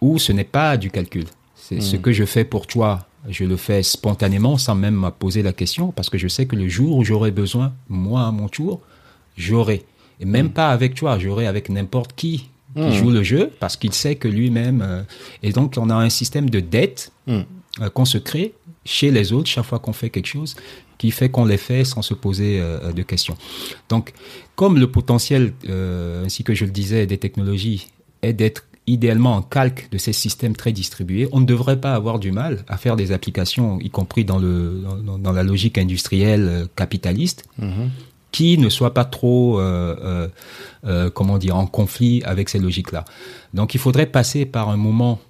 où ce n'est pas du calcul. C'est ce que je fais pour toi, je le fais spontanément sans même me poser la question parce que je sais que le jour où j'aurai besoin, moi à mon tour, j'aurai. Et même pas avec toi, j'aurai avec n'importe qui qui joue le jeu parce qu'il sait que lui-même. euh, et donc, on a un système de dette euh, qu'on se crée chez les autres chaque fois qu'on fait quelque chose qui fait qu'on les fait sans se poser euh, de questions. Donc, comme le potentiel, euh, ainsi que je le disais, des technologies est d'être idéalement en calque de ces systèmes très distribués, on ne devrait pas avoir du mal à faire des applications, y compris dans, le, dans, dans la logique industrielle euh, capitaliste, qui ne soient pas trop, comment dire, en conflit avec ces logiques-là. Donc, il faudrait passer par un moment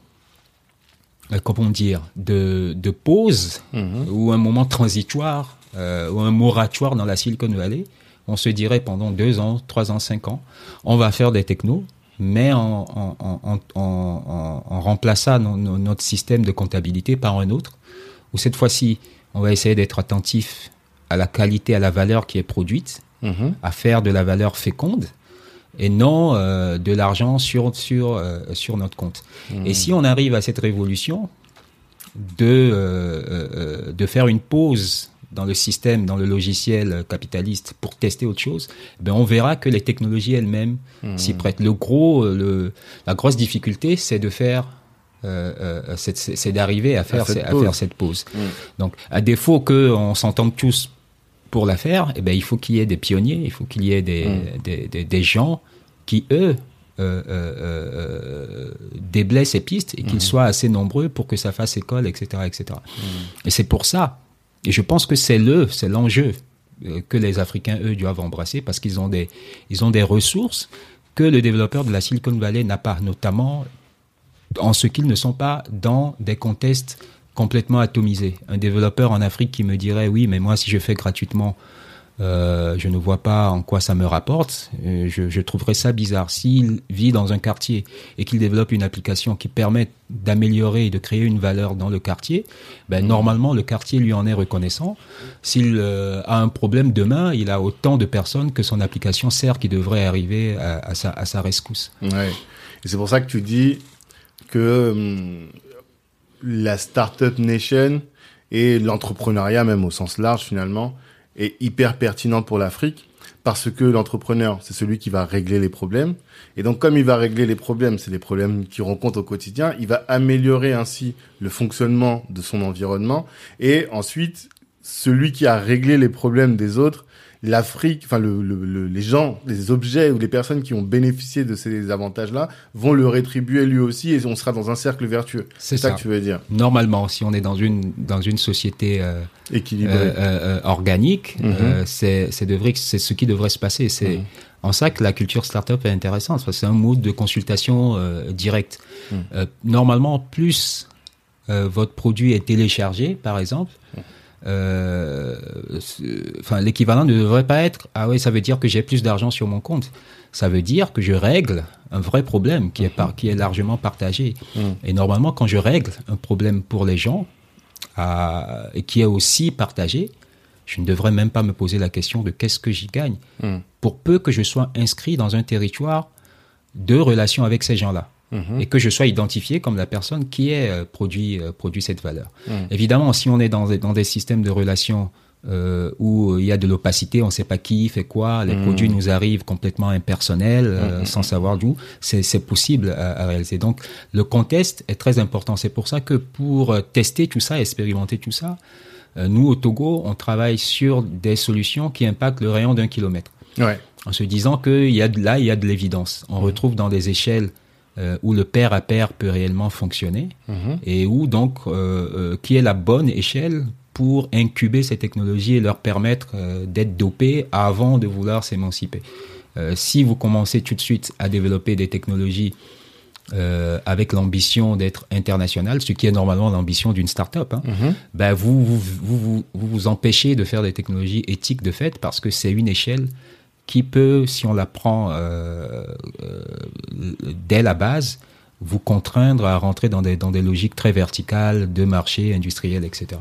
comment dire, de, de pause ou un moment transitoire euh, ou un moratoire dans la Silicon Valley. On se dirait pendant deux ans, trois ans, cinq ans, on va faire des technos, mais en, en, en, en, en, en remplaçant no- no- notre système de comptabilité par un autre, où cette fois-ci, on va essayer d'être attentif à la qualité, à la valeur qui est produite, Mhm. à faire de la valeur féconde et non euh, de l'argent sur sur euh, sur notre compte. Et si on arrive à cette révolution de euh, de faire une pause dans le système, dans le logiciel capitaliste pour tester autre chose, ben on verra que les technologies elles-mêmes s'y prêtent. Le gros, le, la grosse difficulté, c'est de faire, euh, euh, c'est- d'arriver à à pause. faire cette pause. Donc, à défaut qu'on s'entende tous pour la faire, eh ben, il faut qu'il y ait des pionniers, il faut qu'il y ait des, des, des, des gens qui, eux, euh, euh, euh, déblaient ces pistes et qu'ils soient assez nombreux pour que ça fasse école, etc. etc. Et c'est pour ça, et je pense que c'est le, c'est l'enjeu euh, que les Africains, eux, doivent embrasser parce qu'ils ont des, ils ont des ressources que le développeur de la Silicon Valley n'a pas, notamment en ce qu'ils ne sont pas dans des contextes complètement atomisés. Un développeur en Afrique qui me dirait oui, mais moi si je fais gratuitement, euh, je ne vois pas en quoi ça me rapporte. Euh, je, je trouverais ça bizarre. S'il vit dans un quartier et qu'il développe une application qui permet d'améliorer et de créer une valeur dans le quartier, ben, normalement le quartier lui en est reconnaissant. S'il euh, a un problème demain, il a autant de personnes que son application sert qui devraient arriver à, sa, rescousse. Ouais. C'est pour ça que tu dis que hum, la startup nation et l'entrepreneuriat même au sens large finalement est hyper pertinent pour l'Afrique parce que l'entrepreneur c'est celui qui va régler les problèmes. Et donc comme il va régler les problèmes, c'est les problèmes qu'il rencontre au quotidien, il va améliorer ainsi le fonctionnement de son environnement. Et ensuite celui qui a réglé les problèmes des autres l'Afrique, enfin le, le- le- les gens, les objets ou les personnes qui ont bénéficié de ces avantages-là vont le rétribuer lui aussi et on sera dans un cercle vertueux. C'est ça ça. que tu veux dire. Normalement, si on est dans une dans une société euh, Équilibré. euh, euh, organique, Mhm. c'est c'est ce qui devrait se passer. C'est Mhm. en ça que la culture startup est intéressante parce que c'est un mode de consultation euh, direct. Mhm. Normalement, plus votre produit est téléchargé, par exemple. Euh, Enfin, l'équivalent ne devrait pas être ah oui, ça veut dire que j'ai plus d'argent sur mon compte. Ça veut dire que je règle un vrai problème qui est par, qui est largement partagé. Mhm. Et normalement, quand je règle un problème pour les gens à- et qui est aussi partagé, je ne devrais même pas me poser la question de qu'est-ce que j'y gagne, Mhm. pour peu que je sois inscrit dans un territoire de relation avec ces gens-là Mhm. et que je sois identifié comme la personne qui est euh, produit euh, produit cette valeur. Mhm. Évidemment, si on est dans des, dans des systèmes de relations euh, où il y a de l'opacité, on ne sait pas qui fait quoi, les Mhm. produits nous arrivent complètement impersonnels, euh, sans savoir d'où, c'est possible à, à réaliser. Donc, le contexte est très important. C'est pour ça que pour tester tout ça, expérimenter tout ça, euh, nous au Togo, on travaille sur des solutions qui impactent le rayon d'un kilomètre Ouais. en se disant que il y a de, là, il y a de l'évidence. On retrouve dans des échelles euh, où le pair à pair peut réellement fonctionner Mhm. et où donc euh, euh, qui est la bonne échelle pour incuber ces technologies et leur permettre d'être dopés avant de vouloir s'émanciper. Si vous commencez tout de suite à développer des technologies euh, avec l'ambition d'être international, ce qui est normalement l'ambition d'une start-up, hein, Mhm. ben vous vous, vous, vous, vous vous empêchez de faire des technologies éthiques de fait parce que c'est une échelle qui peut, si on la prend euh, euh, dès la base, vous contraindre à rentrer dans des, dans des logiques très verticales de marché industriel, etc.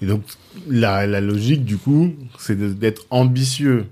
Et donc, la, la logique, du coup, c'est d'être ambitieux,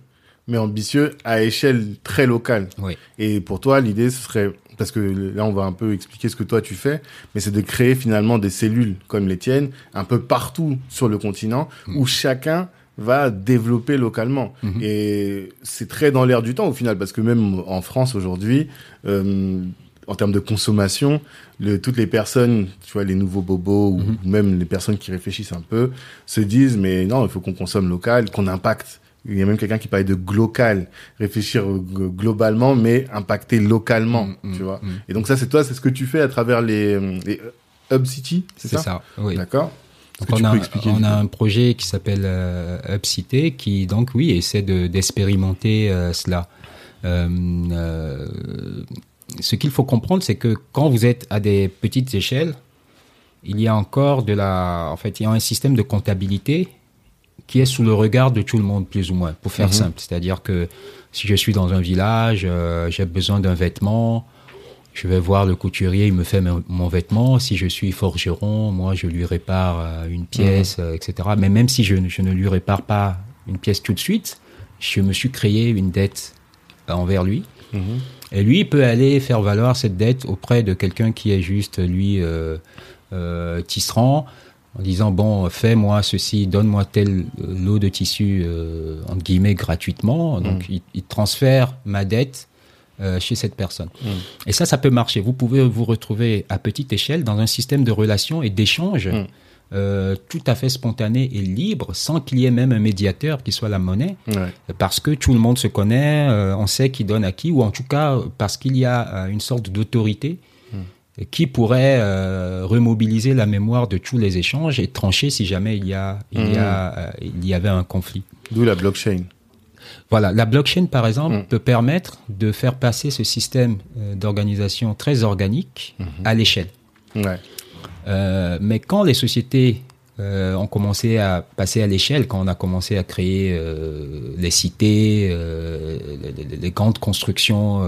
mais ambitieux à échelle très locale. Oui. Et pour toi, l'idée, ce serait, parce que là, on va un peu expliquer ce que toi tu fais, mais c'est de créer finalement des cellules comme les tiennes, un peu partout sur le continent, où chacun va développer localement. Mhm. Et c'est très dans l'air du temps au final, parce que même en France aujourd'hui, euh, en termes de consommation, le, toutes les personnes, tu vois, les nouveaux bobos, ou même les personnes qui réfléchissent un peu, se disent, mais non, il faut qu'on consomme local, qu'on impacte. Il y a même quelqu'un qui parlait de glocal, réfléchir euh, globalement, mais impacter localement, Mm, mm, tu vois. mm. Et donc ça, c'est toi, c'est ce que tu fais à travers les, les Hub City, c'est C'est ça, ça, oui. D'accord. Donc on a, on un projet qui s'appelle euh, UpCité qui donc oui essaie de d'expérimenter euh, cela. Euh, euh, ce qu'il faut comprendre, c'est que quand vous êtes à des petites échelles, il y a encore de la, en fait, il y a un système de comptabilité qui est sous le regard de tout le monde plus ou moins, pour faire Mhm. simple. C'est-à-dire que si je suis dans un village, j'ai besoin d'un vêtement, je vais voir le couturier, il me fait mon, vêtement. Si je suis forgeron, moi, je lui répare euh, une pièce, euh, etc. Mais même si je, ne- je ne lui répare pas une pièce tout de suite, je me suis créé une dette euh, envers lui. Mhm. Et lui, il peut aller faire valoir cette dette auprès de quelqu'un qui est juste, lui, euh, euh, tisserand, en disant, bon, fais-moi ceci, donne-moi tel lot de tissu, euh, entre guillemets, gratuitement. Donc, il, il transfère ma dette euh, chez cette personne. Mm. Et ça, ça peut marcher. Vous pouvez vous retrouver à petite échelle dans un système de relations et d'échanges Mm. euh, tout à fait spontané et libre, sans qu'il y ait même un médiateur qui soit la monnaie Ouais. parce que tout le monde se connaît, euh, on sait qui donne à qui, ou en tout cas parce qu'il y a euh, une sorte d'autorité euh, qui pourrait euh, remobiliser la mémoire de tous les échanges et trancher si jamais il y a il y a euh, il y avait un conflit. D'où la blockchain. Voilà, la blockchain par exemple Mm. peut permettre de faire passer ce système euh, d'organisation très organique à l'échelle. Ouais. Euh, mais quand les sociétés euh, ont commencé à passer à l'échelle, quand on a commencé à créer euh, les cités, les, grandes constructions,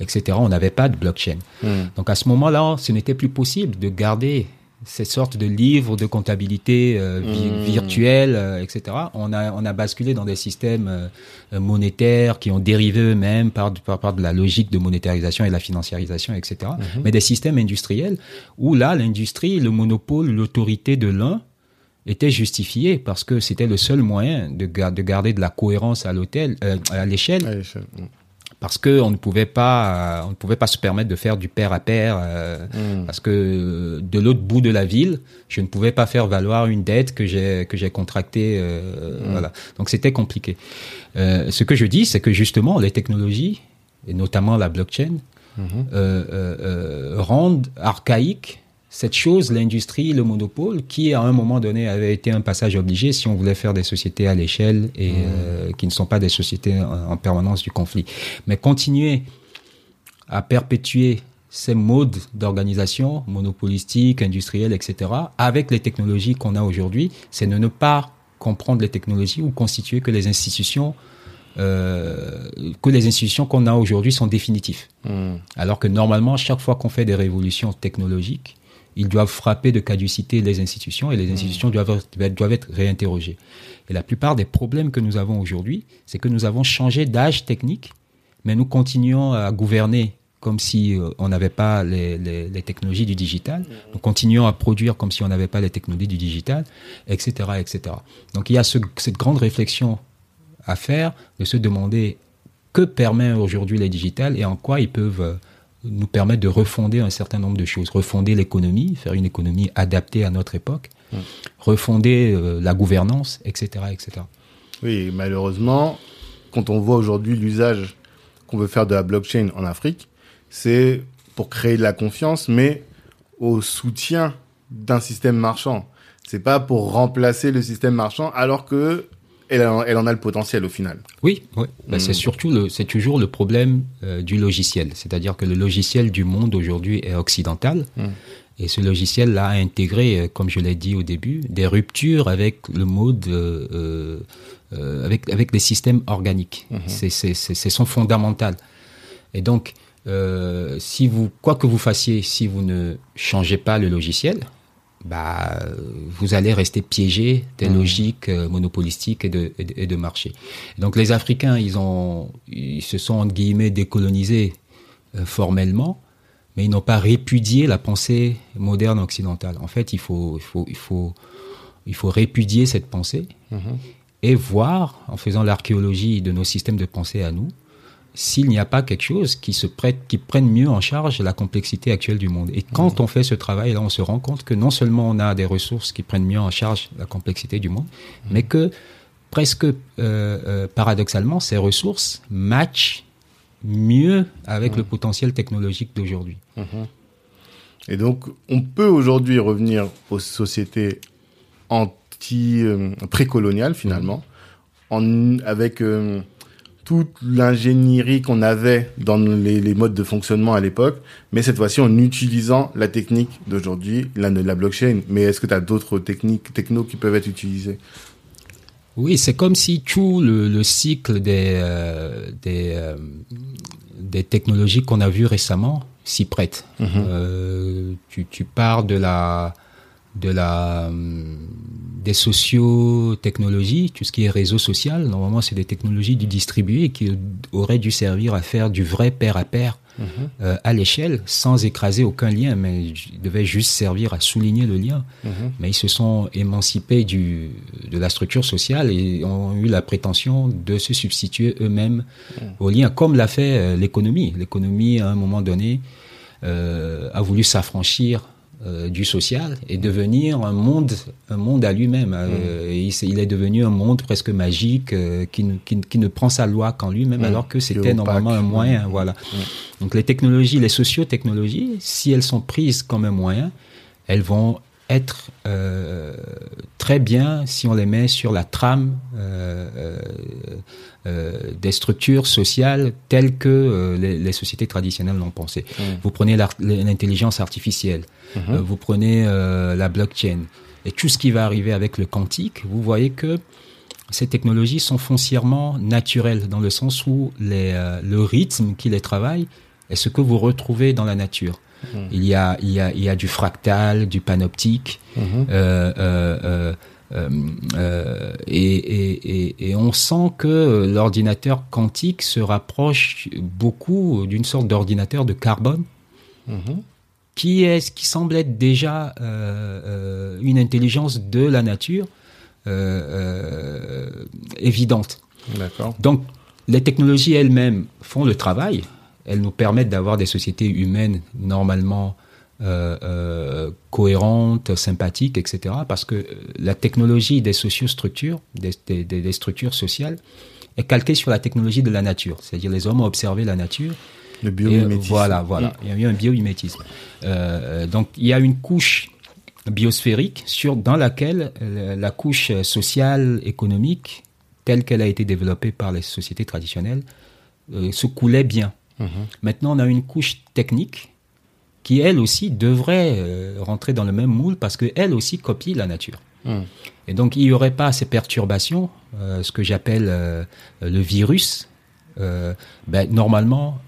etc., on n'avait pas de blockchain. Mm. Donc à ce moment-là, ce n'était plus possible de garder ces sortes de livres de comptabilité euh, vi- Mm. virtuels, euh, etc. On a, on a basculé dans des systèmes euh, euh, monétaires qui ont dérivé eux-mêmes par, par, par de la logique de monétarisation et la financiarisation, etc. Mhm. Mais des systèmes industriels où là, l'industrie, le monopole, l'autorité de l'un était justifié parce que c'était le seul moyen de, de garder de la cohérence à l'hôtel, à l'échelle, À l'échelle. Mm. Parce que on ne pouvait pas, euh, on ne pouvait pas se permettre de faire du pair à pair, euh, Mm. parce que euh, de l'autre bout de la ville, je ne pouvais pas faire valoir une dette que j'ai que j'ai contractée, euh, voilà. Donc c'était compliqué. Euh, ce que je dis, c'est que justement les technologies et notamment la blockchain euh, rendent archaïque cette chose, l'industrie, le monopole, qui à un moment donné avait été un passage obligé si on voulait faire des sociétés à l'échelle et euh, qui ne sont pas des sociétés en, en permanence du conflit. Mais continuer à perpétuer ces modes d'organisation monopolistique, industrielle, etc., avec les technologies qu'on a aujourd'hui, c'est de ne pas comprendre les technologies ou constituer que les institutions euh, que les institutions qu'on a aujourd'hui sont définitives. Mm. Alors que normalement, chaque fois qu'on fait des révolutions technologiques, ils doivent frapper de caducité les institutions et les institutions doivent, être- doivent être réinterrogées. Et la plupart des problèmes que nous avons aujourd'hui, c'est que nous avons changé d'âge technique, mais nous continuons à gouverner comme si euh, on n'avait pas les, les- les technologies du digital. Nous continuons à produire comme si on n'avait pas les technologies du digital, etc., etc. Donc il y a ce- cette grande réflexion à faire de se demander que permet aujourd'hui les digitales et en quoi ils peuvent euh, nous permettre de refonder un certain nombre de choses. Refonder l'économie, faire une économie adaptée à notre époque, refonder euh, la gouvernance, etc., etc. Oui, malheureusement, quand on voit aujourd'hui l'usage qu'on veut faire de la blockchain en Afrique, c'est pour créer de la confiance, mais au soutien d'un système marchand. C'est pas pour remplacer le système marchand, alors que elle, en- elle en a le potentiel au final. Oui, oui. Bah, Mm. c'est surtout le, c'est toujours le problème euh, du logiciel. C'est-à-dire que le logiciel du monde aujourd'hui est occidental. Mm. Et ce logiciel-là a intégré, euh, comme je l'ai dit au début, des ruptures avec le mode, euh, avec, avec les systèmes organiques. C'est, c'est, c'est, c'est son fondamental. Et donc, si vous, quoi que vous fassiez, si vous ne changez pas le logiciel, bah, vous allez rester piégé des logiques euh, monopolistiques et de, et de, et de marché. Donc les Africains, ils ont, ils se sont entre guillemets décolonisés euh, formellement, mais ils n'ont pas répudié la pensée moderne occidentale. En fait, il faut, il faut, il faut, il faut répudier cette pensée et voir, en faisant l'archéologie de nos systèmes de pensée à nous, s'il n'y a pas quelque chose qui se prête, qui prenne mieux en charge la complexité actuelle du monde. Et quand on fait ce travail, là, on se rend compte que non seulement on a des ressources qui prennent mieux en charge la complexité du monde, mais que presque euh, euh, paradoxalement, ces ressources matchent mieux avec le potentiel technologique d'aujourd'hui. Et donc, on peut aujourd'hui revenir aux sociétés anti euh, précoloniales finalement, en, avec toute l'ingénierie qu'on avait dans les, les modes de fonctionnement à l'époque, mais cette fois-ci en utilisant la technique d'aujourd'hui, la, la blockchain. Mais est-ce que tu as d'autres techniques, techno qui peuvent être utilisées? Oui, c'est comme si tout le, le cycle des, euh, des, euh, des technologies qu'on a vues récemment s'y prête. Euh, tu, tu pars de la, de la, hum, des socio-technologies, tout ce qui est réseau social. Normalement, c'est des technologies du distribué qui auraient dû servir à faire du vrai pair à pair euh, à l'échelle, sans écraser aucun lien, mais ils devaient juste servir à souligner le lien. Mais ils se sont émancipés du, de la structure sociale et ont eu la prétention de se substituer eux-mêmes au lien, comme l'a fait euh, l'économie. L'économie, à un moment donné, euh, a voulu s'affranchir euh, du social et devenir un monde, un monde à lui-même. Euh, et il, est devenu un monde presque magique euh, qui, ne, qui, ne- qui ne prend sa loi qu'en lui-même, alors que c'était normalement un moyen. Voilà. Donc les technologies, les socio-technologies, si elles sont prises comme un moyen, elles vont être euh, très bien si on les met sur la trame euh, euh, des structures sociales telles que les, les sociétés traditionnelles l'ont pensé. Vous prenez l'intelligence artificielle, euh, vous prenez la blockchain, et tout ce qui va arriver avec le quantique, vous voyez que ces technologies sont foncièrement naturelles dans le sens où les, le rythme qui les travaille est ce que vous retrouvez dans la nature. Il, y a, il, y a, il y a du fractal, du panoptique, euh, euh, euh, euh, et, et, et, et on sent que l'ordinateur quantique se rapproche beaucoup d'une sorte d'ordinateur de carbone. Qui est qui semble être déjà une intelligence de la nature évidente. Donc, les technologies elles-mêmes font le travail. Elles nous permettent d'avoir des sociétés humaines normalement euh, euh, cohérentes, sympathiques, etc. Parce que euh, la technologie des sociostructures, des, des, des- des structures sociales, est calquée sur la technologie de la nature. C'est-à-dire les hommes ont observé la nature Le et, biomimétisme. voilà, voilà. Il y a eu un biomimétisme. Euh, donc, il y a une couche biosphérique sur, dans laquelle la couche sociale, économique, telle qu'elle a été développée par les sociétés traditionnelles, euh, se coulait bien. Maintenant, on a une couche technique qui, elle aussi, devrait euh, rentrer dans le même moule parce qu'elle aussi copie la nature. Mhm. Et donc, il n'y aurait pas ces perturbations, euh, ce que j'appelle euh, le virus. Ben, normalement,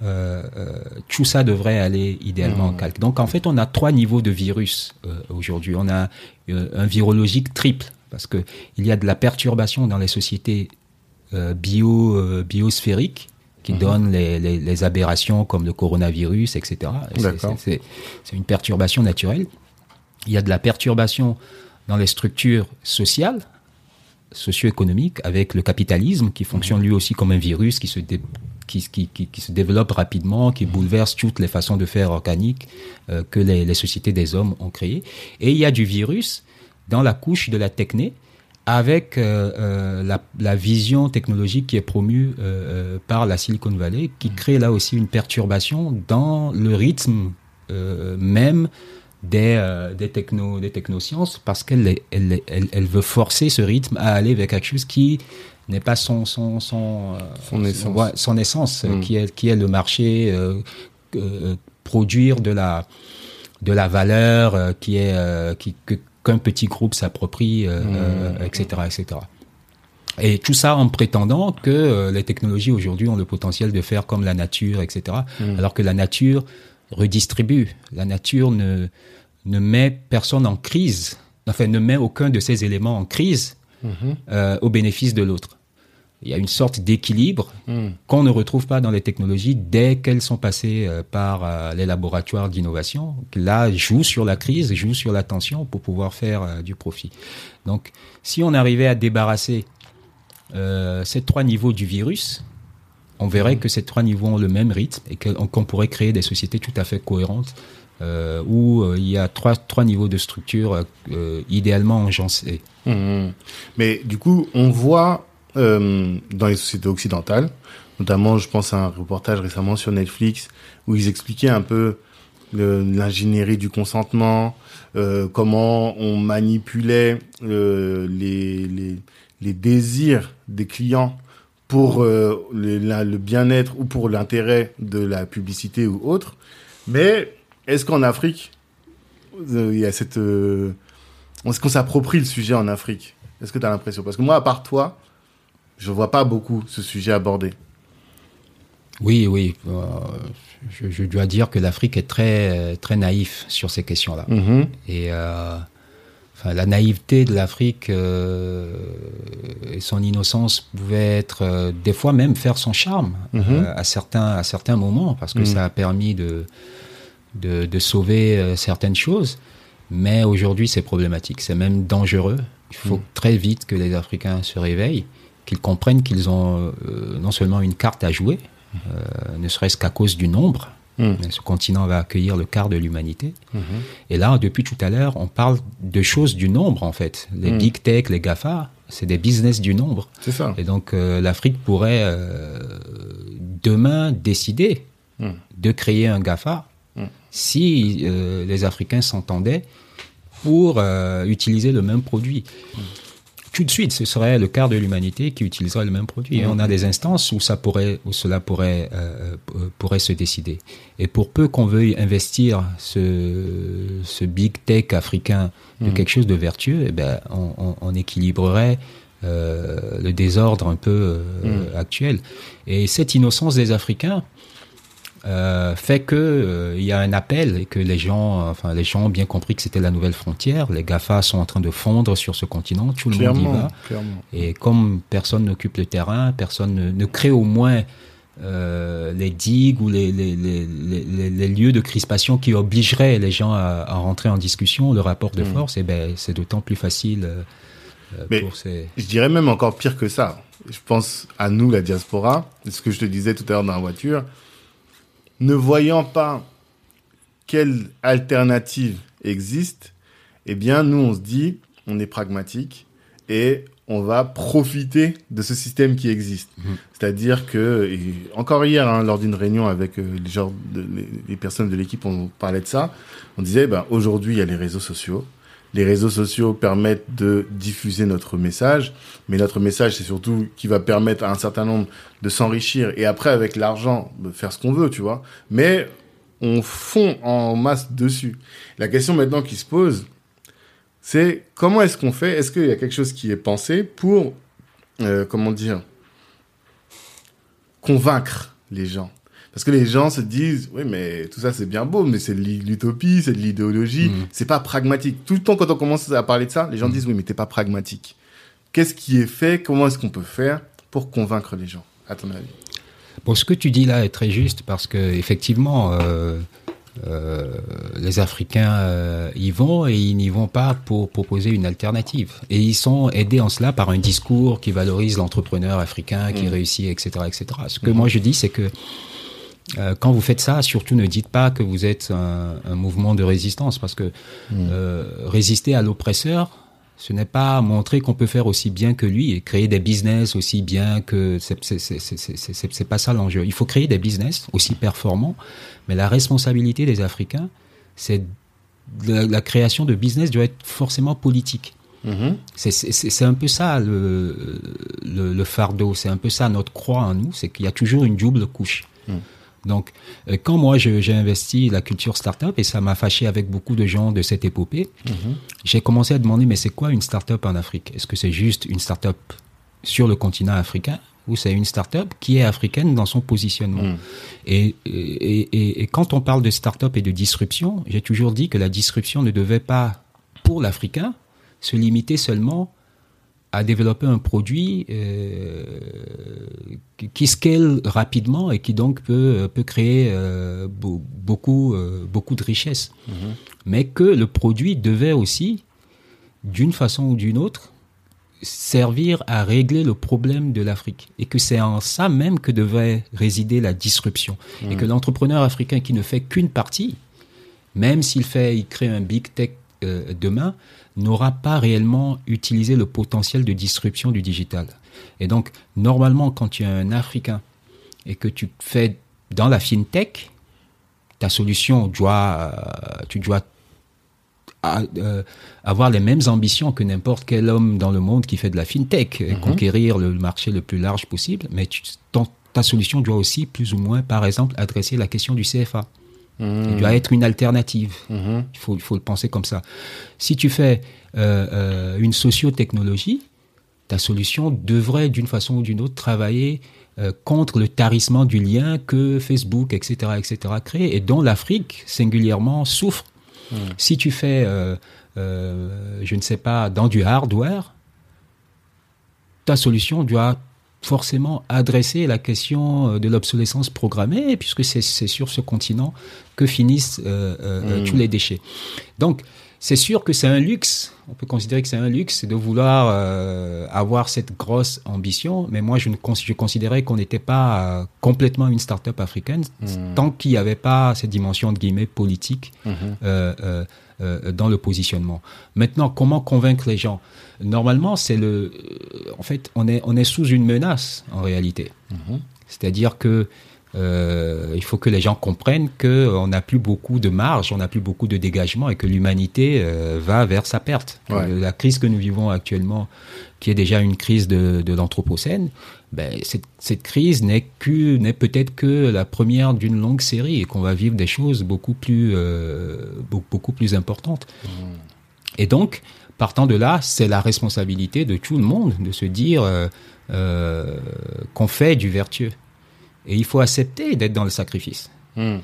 tout ça devrait aller idéalement en calque. Donc, en fait, on a trois niveaux de virus aujourd'hui. On a un virologique triple, parce que il y a de la perturbation dans les sociétés bio, biosphériques qui donnent les, les, les aberrations comme le coronavirus, etc. Et c'est- une perturbation naturelle. Il y a de la perturbation dans les structures sociales, socio-économiques, avec le capitalisme qui fonctionne lui aussi comme un virus qui se, dé- qui, qui, qui, qui se développe rapidement, qui bouleverse toutes les façons de faire organiques euh, que les, les sociétés des hommes ont créées. Et il y a du virus dans la couche de la techné, avec euh, euh, la, la vision technologique qui est promue euh, par la Silicon Valley, qui crée là aussi une perturbation dans le rythme euh, même des, des, techno, des technosciences parce qu'elle elle, elle, elle, veut forcer ce rythme à aller vers quelque chose qui n'est pas son, son, son, son essence, son, essence mm. qui, est, qui est le marché, produire de la, de la valeur qui est, qui, qu'un petit groupe s'approprie, etc., etc. Et tout ça en prétendant que les technologies aujourd'hui ont le potentiel de faire comme la nature, etc. Mm. Alors que la nature redistribue. La nature ne, ne met personne en crise, enfin ne met aucun de ces éléments en crise euh, au bénéfice de l'autre. Il y a une sorte d'équilibre mhm. qu'on ne retrouve pas dans les technologies dès qu'elles sont passées euh, par euh, les laboratoires d'innovation. Là, jouent sur la crise, jouent sur la tension pour pouvoir faire du profit. Donc, si on arrivait à débarrasser ces trois niveaux du virus, on verrait que ces trois niveaux ont le même rythme et qu'on pourrait créer des sociétés tout à fait cohérentes euh, où euh, il y a trois, trois niveaux de structure euh, idéalement agencés. Mmh. Mais du coup, on voit dans les sociétés occidentales, notamment je pense à un reportage récemment sur Netflix où ils expliquaient un peu l'ingénierie du consentement, euh, comment on manipulait euh, les, les, désirs des clients pour euh, le bien-être ou pour l'intérêt de la publicité ou autre. Mais est-ce qu'en Afrique, euh, il y a cette. Euh, est-ce qu'on s'approprie le sujet en Afrique? Est-ce que tu as l'impression? Parce que moi, à part toi, je vois pas beaucoup ce sujet abordé. Oui, oui. Euh, je, dois dire que l'Afrique est très, très naïf sur ces questions-là. Mm-hmm. Et enfin, la naïveté de l'Afrique et son innocence pouvaient être, des fois même, faire son charme mm-hmm. à, certains, à certains moments, parce que mm. ça a permis de de, de sauver euh, certaines choses. Mais aujourd'hui, c'est problématique. C'est même dangereux. Il faut mm. très vite que les Africains se réveillent, qu'ils comprennent qu'ils ont euh, non seulement une carte à jouer, euh, ne serait-ce qu'à cause du nombre. Mm. Ce continent va accueillir le quart de l'humanité. Mm-hmm. Et là, depuis tout à l'heure, on parle de choses du nombre, en fait. Les mm. big tech, les GAFA, c'est des business du nombre. C'est ça. Et donc, l'Afrique pourrait demain décider de créer un GAFA si euh, les Africains s'entendaient pour euh, utiliser le même produit. Tout de suite, ce serait le quart de l'humanité qui utiliserait le même produit. Et on a des instances où ça pourrait, où cela pourrait, euh, pourrait se décider. Et pour peu qu'on veuille investir ce, ce big tech africain de mm. quelque chose de vertueux, eh ben, on, on, équilibrerait le désordre un peu mm. actuel. Et cette innocence des Africains, euh, fait que euh, il y a un appel et que les gens, enfin les gens ont bien compris que c'était la nouvelle frontière. Les Gafa sont en train de fondre sur ce continent, tout le monde y va. Et comme personne n'occupe le terrain, personne ne, ne crée au moins euh, les digues ou les, les, les, les, lieux de crispation qui obligeraient les gens à, à rentrer en discussion, le rapport de hmm. force, et eh ben c'est d'autant plus facile. Mais pour ces... je dirais même encore pire que ça. Je pense à nous, la diaspora, ce que je te disais tout à l'heure dans la voiture ne voyant pas quelle alternative existe, eh bien, nous, on se dit, on est pragmatique et on va profiter de ce système qui existe. Mhm. C'est-à-dire que, encore hier, hein, lors d'une réunion avec euh, les, gens les, personnes de l'équipe, on parlait de ça. On disait, ben, aujourd'hui, il y a les réseaux sociaux. Les réseaux sociaux permettent de diffuser notre message, mais notre message, c'est surtout qui va permettre à un certain nombre de s'enrichir et après, avec l'argent, de faire ce qu'on veut, tu vois. Mais on fond en masse dessus. La question maintenant qui se pose, c'est comment est-ce qu'on fait? Est-ce qu'il y a quelque chose qui est pensé pour, euh, comment dire, convaincre les gens? Parce que les gens se disent, oui, mais tout ça c'est bien beau, mais c'est de l'utopie, c'est de l'idéologie, mm. c'est pas pragmatique. Tout le temps quand on commence à parler de ça, les gens mm. disent, oui, mais t'es pas pragmatique. Qu'est-ce qui est fait? Comment est-ce qu'on peut faire pour convaincre les gens, à ton avis? Bon, ce que tu dis là est très juste parce que effectivement, euh, euh, les Africains euh, y vont et ils n'y vont pas pour proposer une alternative. Et ils sont aidés en cela par un discours qui valorise l'entrepreneur africain qui mm. réussit, etc., etc. Ce que moi je dis, c'est que quand vous faites ça, surtout ne dites pas que vous êtes un, un mouvement de résistance, parce que hmm. euh, résister à l'oppresseur, ce n'est pas montrer qu'on peut faire aussi bien que lui et créer des business aussi bien que c'est pas ça l'enjeu. Il faut créer des business aussi performants, mais la responsabilité des Africains, c'est la, la création de business doit être forcément politique. Mhm. C'est- un peu ça le, le, le fardeau, c'est un peu ça notre croix en nous, c'est qu'il y a toujours une double couche. Mm. Donc, euh, quand moi j'ai investi la culture startup et ça m'a fâché avec beaucoup de gens de cette épopée, Mhm. j'ai commencé à demander mais c'est quoi une startup en Afrique? Est-ce que c'est juste une startup sur le continent africain ou c'est une startup qui est africaine dans son positionnement? Mm. et, et, et, et quand on parle de start-up et de disruption, j'ai toujours dit que la disruption ne devait pas, pour l'Africain, se limiter seulement à développer un produit euh, qui- scale rapidement et qui donc peut, peut créer euh, beau- beaucoup, euh, beaucoup de richesses. Mais que le produit devait aussi, d'une façon ou d'une autre, servir à régler le problème de l'Afrique. Et que c'est en ça même que devait résider la disruption. Et que l'entrepreneur africain qui ne fait qu'une partie, même s'il fait, il crée un big tech demain, n'aura pas réellement utilisé le potentiel de disruption du digital. Et donc, normalement, quand tu es un Africain et que tu fais dans la fintech, ta solution doit, euh, tu dois à, euh, avoir les mêmes ambitions que n'importe quel homme dans le monde qui fait de la fintech, et conquérir le marché le plus large possible, mais tu, ton- ta solution doit aussi plus ou moins, par exemple, adresser la question du CFA. Il doit être une alternative. Mhm. Il faut, il faut le penser comme ça. Si tu fais euh, euh, une sociotechnologie, ta solution devrait d'une façon ou d'une autre travailler euh, contre le tarissement du lien que Facebook, etc., etc., crée et dont l'Afrique singulièrement souffre. Si tu fais, euh, euh, je ne sais pas, dans du hardware, ta solution doit forcément adresser la question euh, de l'obsolescence programmée, puisque c'est sur ce continent que finissent euh, euh, Mm. tous les déchets. Donc, c'est sûr que c'est un luxe, on peut considérer que c'est un luxe de vouloir euh, avoir cette grosse ambition, mais moi je, ne je considérais qu'on n'était pas complètement une start-up africaine Mm. tant qu'il n'y avait pas cette dimension de guillemets politique Mhm. Euh, dans le positionnement. Maintenant, comment convaincre les gens? Normalement, c'est le, euh, en fait, on est on est sous une menace en réalité. Mhm. C'est-à-dire que euh, il faut que les gens comprennent que on n'a plus beaucoup de marge, on n'a plus beaucoup de dégagement et que l'humanité euh, va vers sa perte. Ouais. Euh, La crise que nous vivons actuellement, qui est déjà une crise de, de l'anthropocène, ben, cette, cette crise n'est que n'est peut-être que la première d'une longue série et qu'on va vivre des choses beaucoup plus euh, beaucoup, beaucoup plus importantes. Et donc, partant de là, c'est la responsabilité de tout le monde de se dire qu'on fait du vertueux. Et il faut accepter d'être dans le sacrifice. Mhm.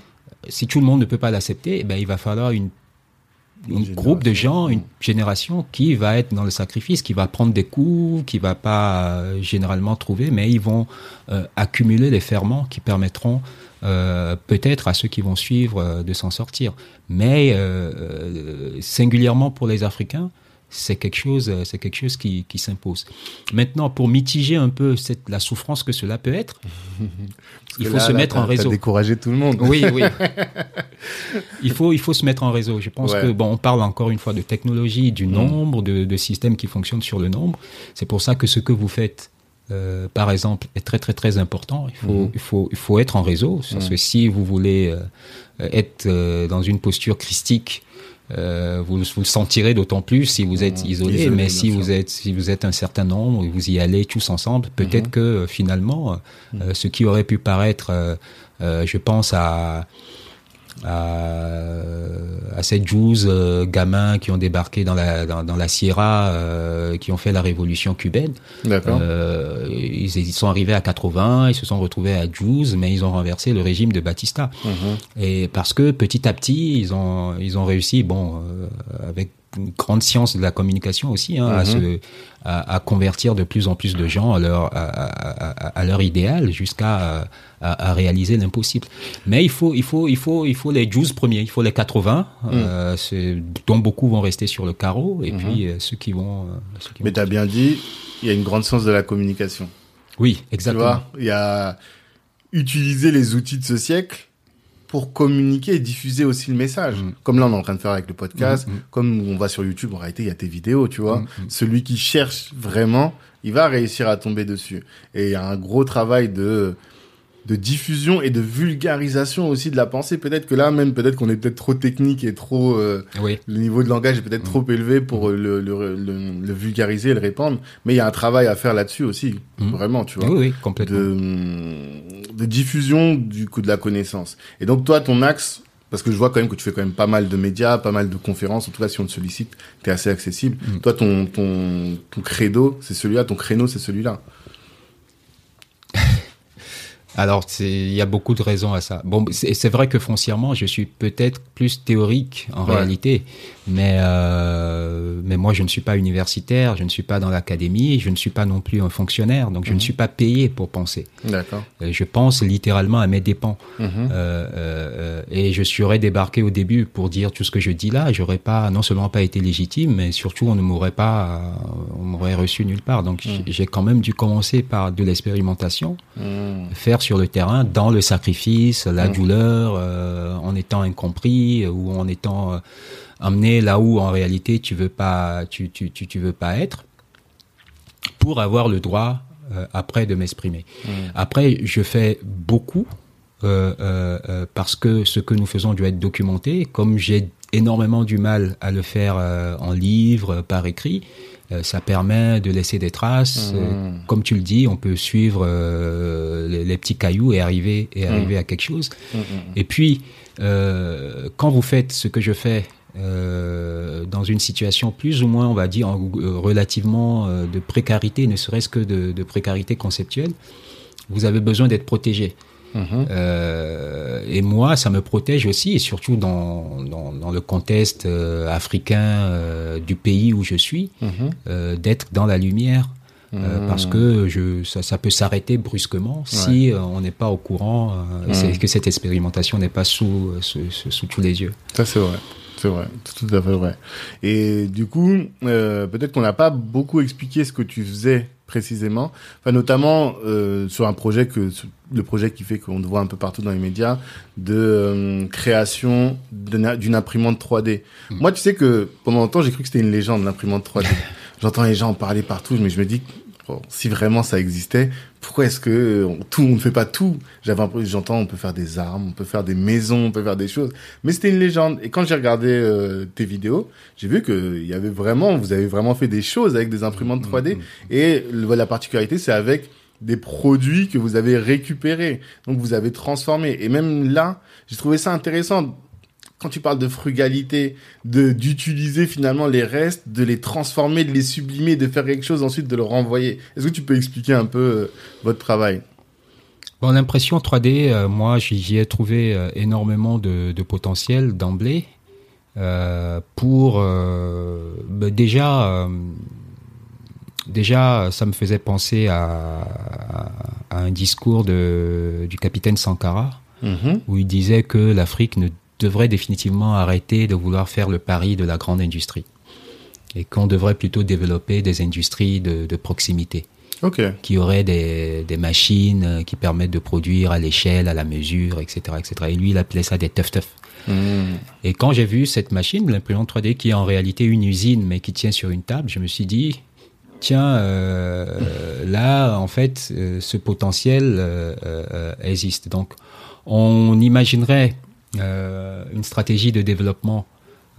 Si tout le monde ne peut pas l'accepter, eh ben, il va falloir une, Une un groupe de gens, une génération qui va être dans le sacrifice, qui va prendre des coups, qui va pas euh, généralement trouver, mais ils vont euh, accumuler les ferments qui permettront euh, peut-être à ceux qui vont suivre de s'en sortir. Mais singulièrement pour les Africains, c'est quelque chose, euh, c'est quelque chose qui, qui s'impose. Maintenant, pour mitiger un peu cette, la souffrance que cela peut être, il faut là, se là, mettre en réseau. découragé tout le monde. Oui, oui. il faut, il faut se mettre en réseau. Je pense Ouais. que bon, on parle encore une fois de technologie, du nombre, de, de systèmes qui fonctionnent sur le nombre. C'est pour ça que ce que vous faites, euh, par exemple, est très très très important. Il faut, Mhm. il faut, il faut être en réseau. Parce que si vous voulez euh, être euh, dans une posture christique, euh, vous, vous le sentirez d'autant plus si vous êtes Mhm. isolé, mais si vous êtes si vous êtes un certain nombre et vous y allez tous ensemble, peut-être Mhm. que euh, finalement, euh, ce qui aurait pu paraître, euh, euh, je pense à à, à ces 12 euh, gamins qui ont débarqué dans la dans, dans la Sierra, euh, qui ont fait la révolution cubaine. D'accord. Euh, ils, ils sont arrivés à 80, ils se sont retrouvés à 12, mais ils ont renversé le régime de Batista. Mhm. Et parce que petit à petit, ils ont, ils ont réussi, bon, euh, avec une grande science de la communication aussi, hein, à, Mhm. se, à, à convertir de plus en plus de gens à leur, à, leur idéal jusqu'à euh, à, réaliser l'impossible. Mais il faut, il faut, il faut, il faut les 12 premiers, il faut les 80, euh, c'est- dont beaucoup vont rester sur le carreau, et Mhm. puis euh, ceux qui vont. euh, ceux qui Mais vont- t'as bien dit, il y a une grande science de la communication. Oui, Tu exactement. vois, il y a utiliser les outils de ce siècle pour communiquer et diffuser aussi le message. Mhm. Comme là, on est en train de faire avec le podcast, Mhm, mhm. comme on va sur YouTube, en réalité, il y a tes vidéos, tu vois. Celui qui cherche vraiment, il va réussir à tomber dessus. Et il y a un gros travail de de diffusion et de vulgarisation aussi de la pensée. Peut-être que là même, peut-être qu'on est peut-être trop technique et trop euh, Oui. le niveau de langage est peut-être Mm. trop élevé pour euh, le, le, le, le vulgariser et le répandre. Mais il y a un travail à faire là-dessus aussi, Mm. vraiment, tu vois Oui, oui, complètement. de, de diffusion du coup de la connaissance. Et donc toi, ton axe, parce que je vois quand même que tu fais quand même pas mal de médias, pas mal de conférences, en tout cas si on te sollicite, tu es assez accessible. Mm. Toi, ton, ton, ton credo, c'est celui-là, ton créneau, c'est celui-là. Alors, il y a beaucoup de raisons à ça. Bon, c'est vrai que foncièrement, je suis peut-être plus théorique en Ouais. réalité, mais euh, mais moi, je ne suis pas universitaire, je ne suis pas dans l'académie, je ne suis pas non plus un fonctionnaire, donc je Mhm. ne suis pas payé pour penser. D'accord. Euh, Je pense littéralement à mes dépens. Mhm. Euh, et je serais débarqué au début pour dire tout ce que je dis là, j'aurais pas non seulement pas été légitime, mais surtout on ne m'aurait pas, on m'aurait reçu nulle part. Donc j- j'ai quand même dû commencer par de l'expérimentation, Mhm. faire sur le terrain, dans le sacrifice, la Mm. douleur, euh, en étant incompris euh, ou en étant euh, amené là où en réalité tu veux pas, tu tu tu, tu veux pas être, pour avoir le droit euh, après de m'exprimer. Mhm. Après, je fais beaucoup parce que ce que nous faisons doit être documenté. Comme j'ai énormément du mal à le faire en livre, par écrit, euh, ça permet de laisser des traces. Mhm. Euh, comme tu le dis, on peut suivre euh, les, les petits cailloux et arriver et arriver à quelque chose. Mhm. Et puis, quand vous faites ce que je fais dans une situation plus ou moins, on va dire, en- relativement de précarité, ne serait-ce que de, de précarité conceptuelle, vous avez besoin d'être protégé. Mhm. Euh, et moi, ça me protège aussi, et surtout dans, dans, dans le contexte euh, africain euh, du pays où je suis, Mhm. d'être dans la lumière. euh, Mhm. parce que je, ça, ça peut s'arrêter brusquement si euh, on n'est pas au courant, euh, que cette expérimentation n'est pas sous, sous, sous- sous tous les yeux. Ça, c'est vrai. C'est vrai. C'est tout à fait vrai. Et du coup, peut-être qu'on n'a pas beaucoup expliqué ce que tu faisais précisément. Enfin, notamment euh, sur un projet que le projet qui fait qu'on te voit un peu partout dans les médias de euh, création d'une imprimante 3D. Moi, tu sais que pendant longtemps, j'ai cru que c'était une légende l'imprimante 3D. J'entends les gens en parler partout, mais je me dis bon, si vraiment ça existait, pourquoi est-ce que euh, tout on ne fait pas tout? J'avais un peu- j'entends on peut faire des armes, on peut faire des maisons, on peut faire des choses, mais c'était une légende. Et quand j'ai regardé euh, tes vidéos, j'ai vu que il y avait vraiment, vous avez vraiment fait des choses avec des imprimantes 3D. Et le- la particularité, c'est avec des produits que vous avez récupérés, donc vous avez transformé. Et même là, j'ai trouvé ça intéressant quand tu parles de frugalité, de d'utiliser finalement les restes, de les transformer, de les sublimer, de faire quelque chose ensuite de le renvoyer. Est-ce que tu peux expliquer un peu euh, votre travail? Bon, l'impression 3D, euh, moi, j'y ai trouvé euh, énormément de, de potentiel d'emblée. pour bah, déjà, déjà, ça me faisait penser à, à- à un discours de, du capitaine Sankara Mhm. où il disait que l'Afrique ne devrait définitivement arrêter de vouloir faire le pari de la grande industrie et qu'on devrait plutôt développer des industries de, de proximité Ok. qui auraient des, des machines euh, qui permettent de produire à l'échelle, à la mesure, etc., etc. Et lui, il appelait ça des teuf-teuf. Mhm. Et quand j'ai vu cette machine, l'imprimante 3D, qui est en réalité une usine, mais qui tient sur une table, je me suis dit, tiens, euh, là, en fait, euh, ce potentiel euh, euh, existe. Donc, on imaginerait euh, une stratégie de développement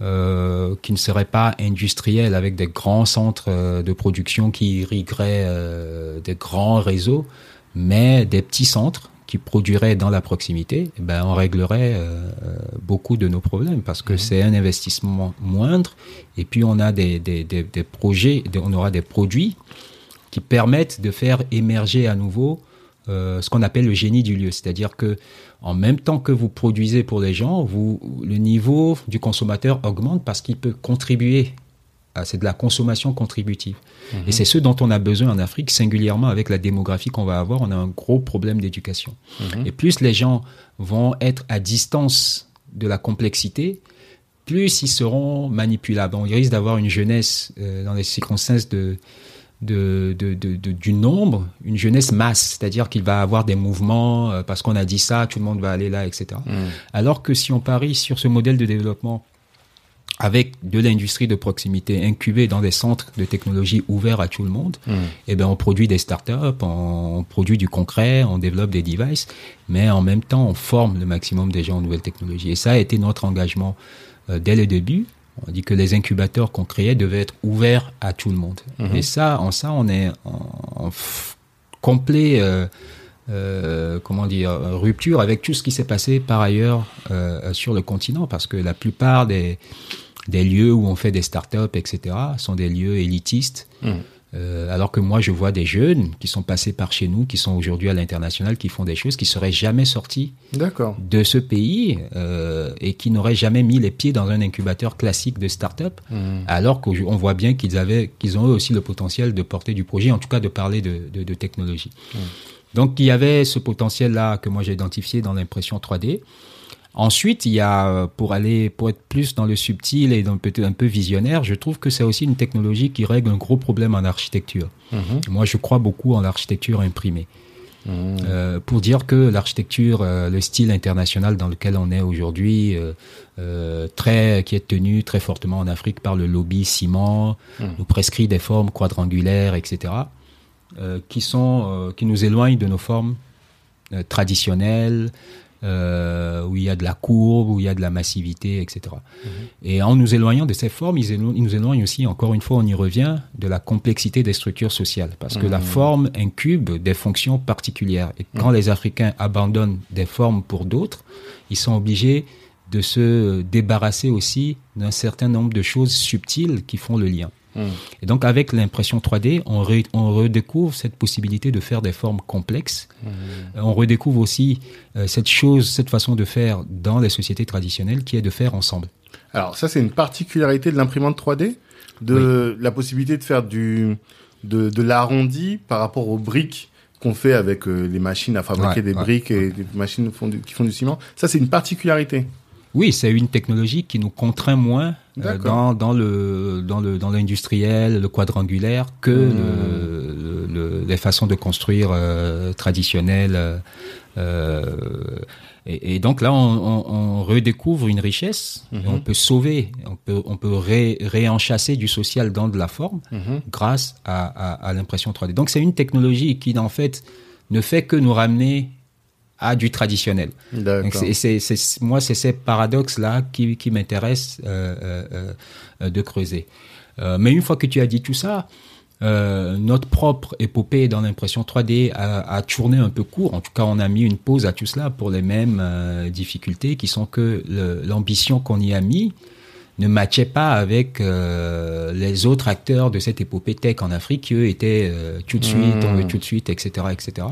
euh, qui ne serait pas industrielle, avec des grands centres euh, de production qui irrigueraient euh, des grands réseaux, mais des petits centres qui produiraient dans la proximité, eh ben, on réglerait euh, euh, beaucoup de nos problèmes parce que c'est un investissement moindre et puis on a des, des, des, des projets, on aura des produits qui permettent de faire émerger à nouveau euh, ce qu'on appelle le génie du lieu, c'est-à-dire que en même temps que vous produisez pour les gens, vous, le niveau du consommateur augmente parce qu'il peut contribuer. C'est de la consommation contributive. Et c'est ce dont on a besoin en Afrique, singulièrement avec la démographie qu'on va avoir. On a un gros problème d'éducation. Et plus les gens vont être à distance de la complexité, plus ils seront manipulables. On risque d'avoir une jeunesse euh, dans les circonstances de, de, de, de, de- du nombre, une jeunesse masse, c'est-à-dire qu'il va avoir des mouvements euh, parce qu'on a dit ça, tout le monde va aller là, etc. Alors que si on parie sur ce modèle de développement avec de l'industrie de proximité incubée dans des centres de technologie ouverts à tout le monde, Mmh. eh ben on produit des startups, on, on produit du concret, on développe des devices, mais en même temps on forme le maximum des gens aux nouvelles technologies. Et ça a été notre engagement euh, dès le début. On dit que les incubateurs qu'on créait devaient être ouverts à tout le monde. Et ça, en ça, on est en, complet, euh, euh, comment dire, rupture avec tout ce qui s'est passé par ailleurs euh, sur le continent, parce que la plupart des, des lieux où on fait des startups, etc., sont des lieux élitistes. Mmh. Euh, alors que moi, je vois des jeunes qui sont passés par chez nous, qui sont aujourd'hui à l'international, qui font des choses qui seraient jamais sorties de ce pays euh, et qui n'auraient jamais mis les pieds dans un incubateur classique de start-up, Mmh. alors qu'on voit bien qu'ils avaient, qu'ils ont eux aussi le potentiel de porter du projet, en tout cas de parler de, de, de technologie. Donc il y avait ce potentiel-là que moi j'ai identifié dans l'impression 3D. Ensuite, il y a, euh, pour aller, pour être plus dans le subtil et dans peut-être un peu visionnaire, je trouve que c'est aussi une technologie qui règle un gros problème en architecture. Mhm. Moi, je crois beaucoup en l'architecture imprimée. Euh, pour dire que l'architecture, euh, le style international dans lequel on est aujourd'hui, euh, très qui est tenu très fortement en Afrique par le lobby ciment, nous prescrit des formes quadrangulaires, etc., qui sont qui nous éloignent de nos formes traditionnelles, euh, où il y a de la courbe, où il y a de la massivité, etc. Et en nous éloignant de ces formes, ils, nous éloignent aussi, encore une fois, on y revient, de la complexité des structures sociales. Parce que la forme incube des fonctions particulières. Et quand les Africains abandonnent des formes pour d'autres, ils sont obligés de se débarrasser aussi d'un certain nombre de choses subtiles qui font le lien. Et donc avec l'impression 3D, on, re- on redécouvre cette possibilité de faire des formes complexes. Euh, On redécouvre aussi euh, cette chose, cette façon de faire dans les sociétés traditionnelles qui est de faire ensemble. Alors ça, c'est une particularité de l'imprimante 3D, de la possibilité de faire du de, de l'arrondi par rapport aux briques qu'on fait avec euh, les machines à fabriquer Ouais, des ouais. briques et des machines font du- qui font du ciment. Ça, c'est une particularité. Oui, c'est une technologie qui nous contraint moins euh, dans, dans le dans le dans l'industriel, le quadrangulaire que Mmh. le, le- les façons de construire euh, traditionnelles. euh, et, et donc là, on, on- on redécouvre une richesse. et on peut sauver, on peut on peut ré- réenchasser du social dans de la forme grâce à, à, à l'impression 3D. Donc c'est une technologie qui en fait ne fait que nous ramener à du traditionnel. Donc, D'accord. c'est- c'est- moi, c'est ces paradoxes-là qui, qui m'intéressent euh, euh, euh, de creuser. Euh, mais une fois que tu as dit tout ça, euh, notre propre épopée dans l'impression 3D a, a tourné un peu court. En tout cas, on a mis une pause à tout cela pour les mêmes euh, difficultés qui sont que l'ambition qu'on y a mis ne matchait pas avec euh, les autres acteurs de cette épopée tech en Afrique qui, eux, étaient euh, tout de suite, on veut tout de suite, etc., etc.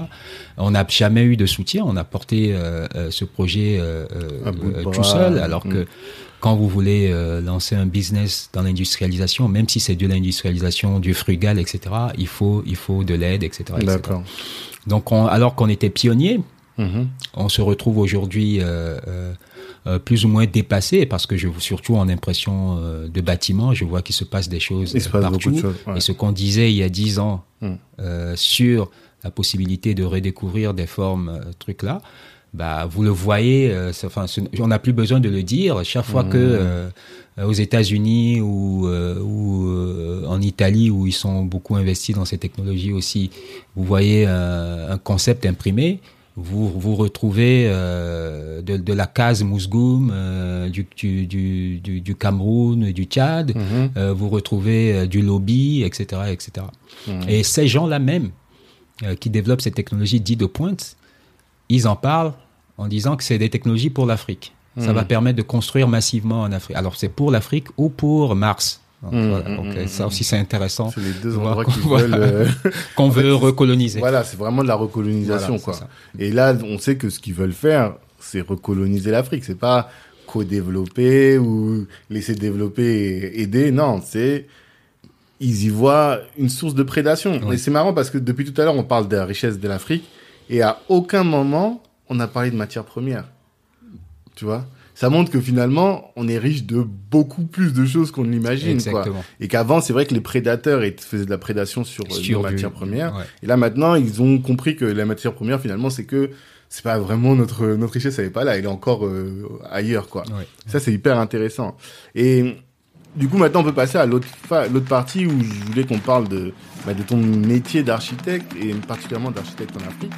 On n'a jamais eu de soutien. On a porté euh, euh, ce projet euh, euh, tout seul, alors Mm. que quand vous voulez lancer un business dans l'industrialisation, même si c'est de l'industrialisation, du frugal, etc., il faut, il faut de l'aide, etc. etc. D'accord. Donc, on- alors qu'on était pionniers, Mhm. on se retrouve aujourd'hui euh, plus ou moins dépassé parce que je surtout en impression euh, de bâtiment, je vois qu'il se passe des choses Il se euh, passe partout. beaucoup de choses. ouais. Et ce qu'on disait il y a dix ans Mm. euh, sur la possibilité de redécouvrir des formes, trucs là, bah vous le voyez. euh, enfin, on n'a plus besoin de le dire. Chaque fois que euh, aux États-Unis ou, euh, ou en Italie où ils sont beaucoup investis dans ces technologies aussi, vous voyez un concept imprimé. Vous vous retrouvez euh, de, de la case Mousgoum, euh, du, du, du, du, du Cameroun, du Tchad, Mhm. euh, vous retrouvez du lobby, etc., etc. Mhm. Et ces gens-là même qui développent ces technologies dites de pointe, ils en parlent en disant que c'est des technologies pour l'Afrique. Ça Mhm. va permettre de construire massivement en Afrique. Alors c'est pour l'Afrique ou pour Mars? Donc, voilà. Donc, mhm, euh, ça aussi c'est intéressant C'est les deux endroits qu'on- qui voilà. veulent. euh, qu'on veut recoloniser. Voilà, c'est vraiment de la recolonisation, Voilà, quoi. Et là, on sait que ce qu'ils veulent faire, c'est recoloniser l'Afrique. C'est pas co-développer ou laisser développer et aider. Non, c'est ils y voient une source de prédation. Et c'est marrant parce que depuis tout à l'heure, on parle de la richesse de l'Afrique et à aucun moment on a parlé de matières premières. Tu vois? Ça montre que finalement, on est riche de beaucoup plus de choses qu'on l'imagine, quoi. Exactement. Et qu'avant, c'est vrai que les prédateurs faisaient de la prédation sur, euh, du- matières premières. ouais. Et là maintenant, ils ont compris que la matière première, finalement, c'est que c'est pas vraiment notre notre richesse, elle est pas là, elle est encore euh, ailleurs, quoi. Ouais. Ça, c'est hyper intéressant. Et du coup, maintenant, on peut passer à l'autre l'autre partie où je voulais qu'on parle de, bah, de ton métier d'architecte et particulièrement d'architecte en Afrique.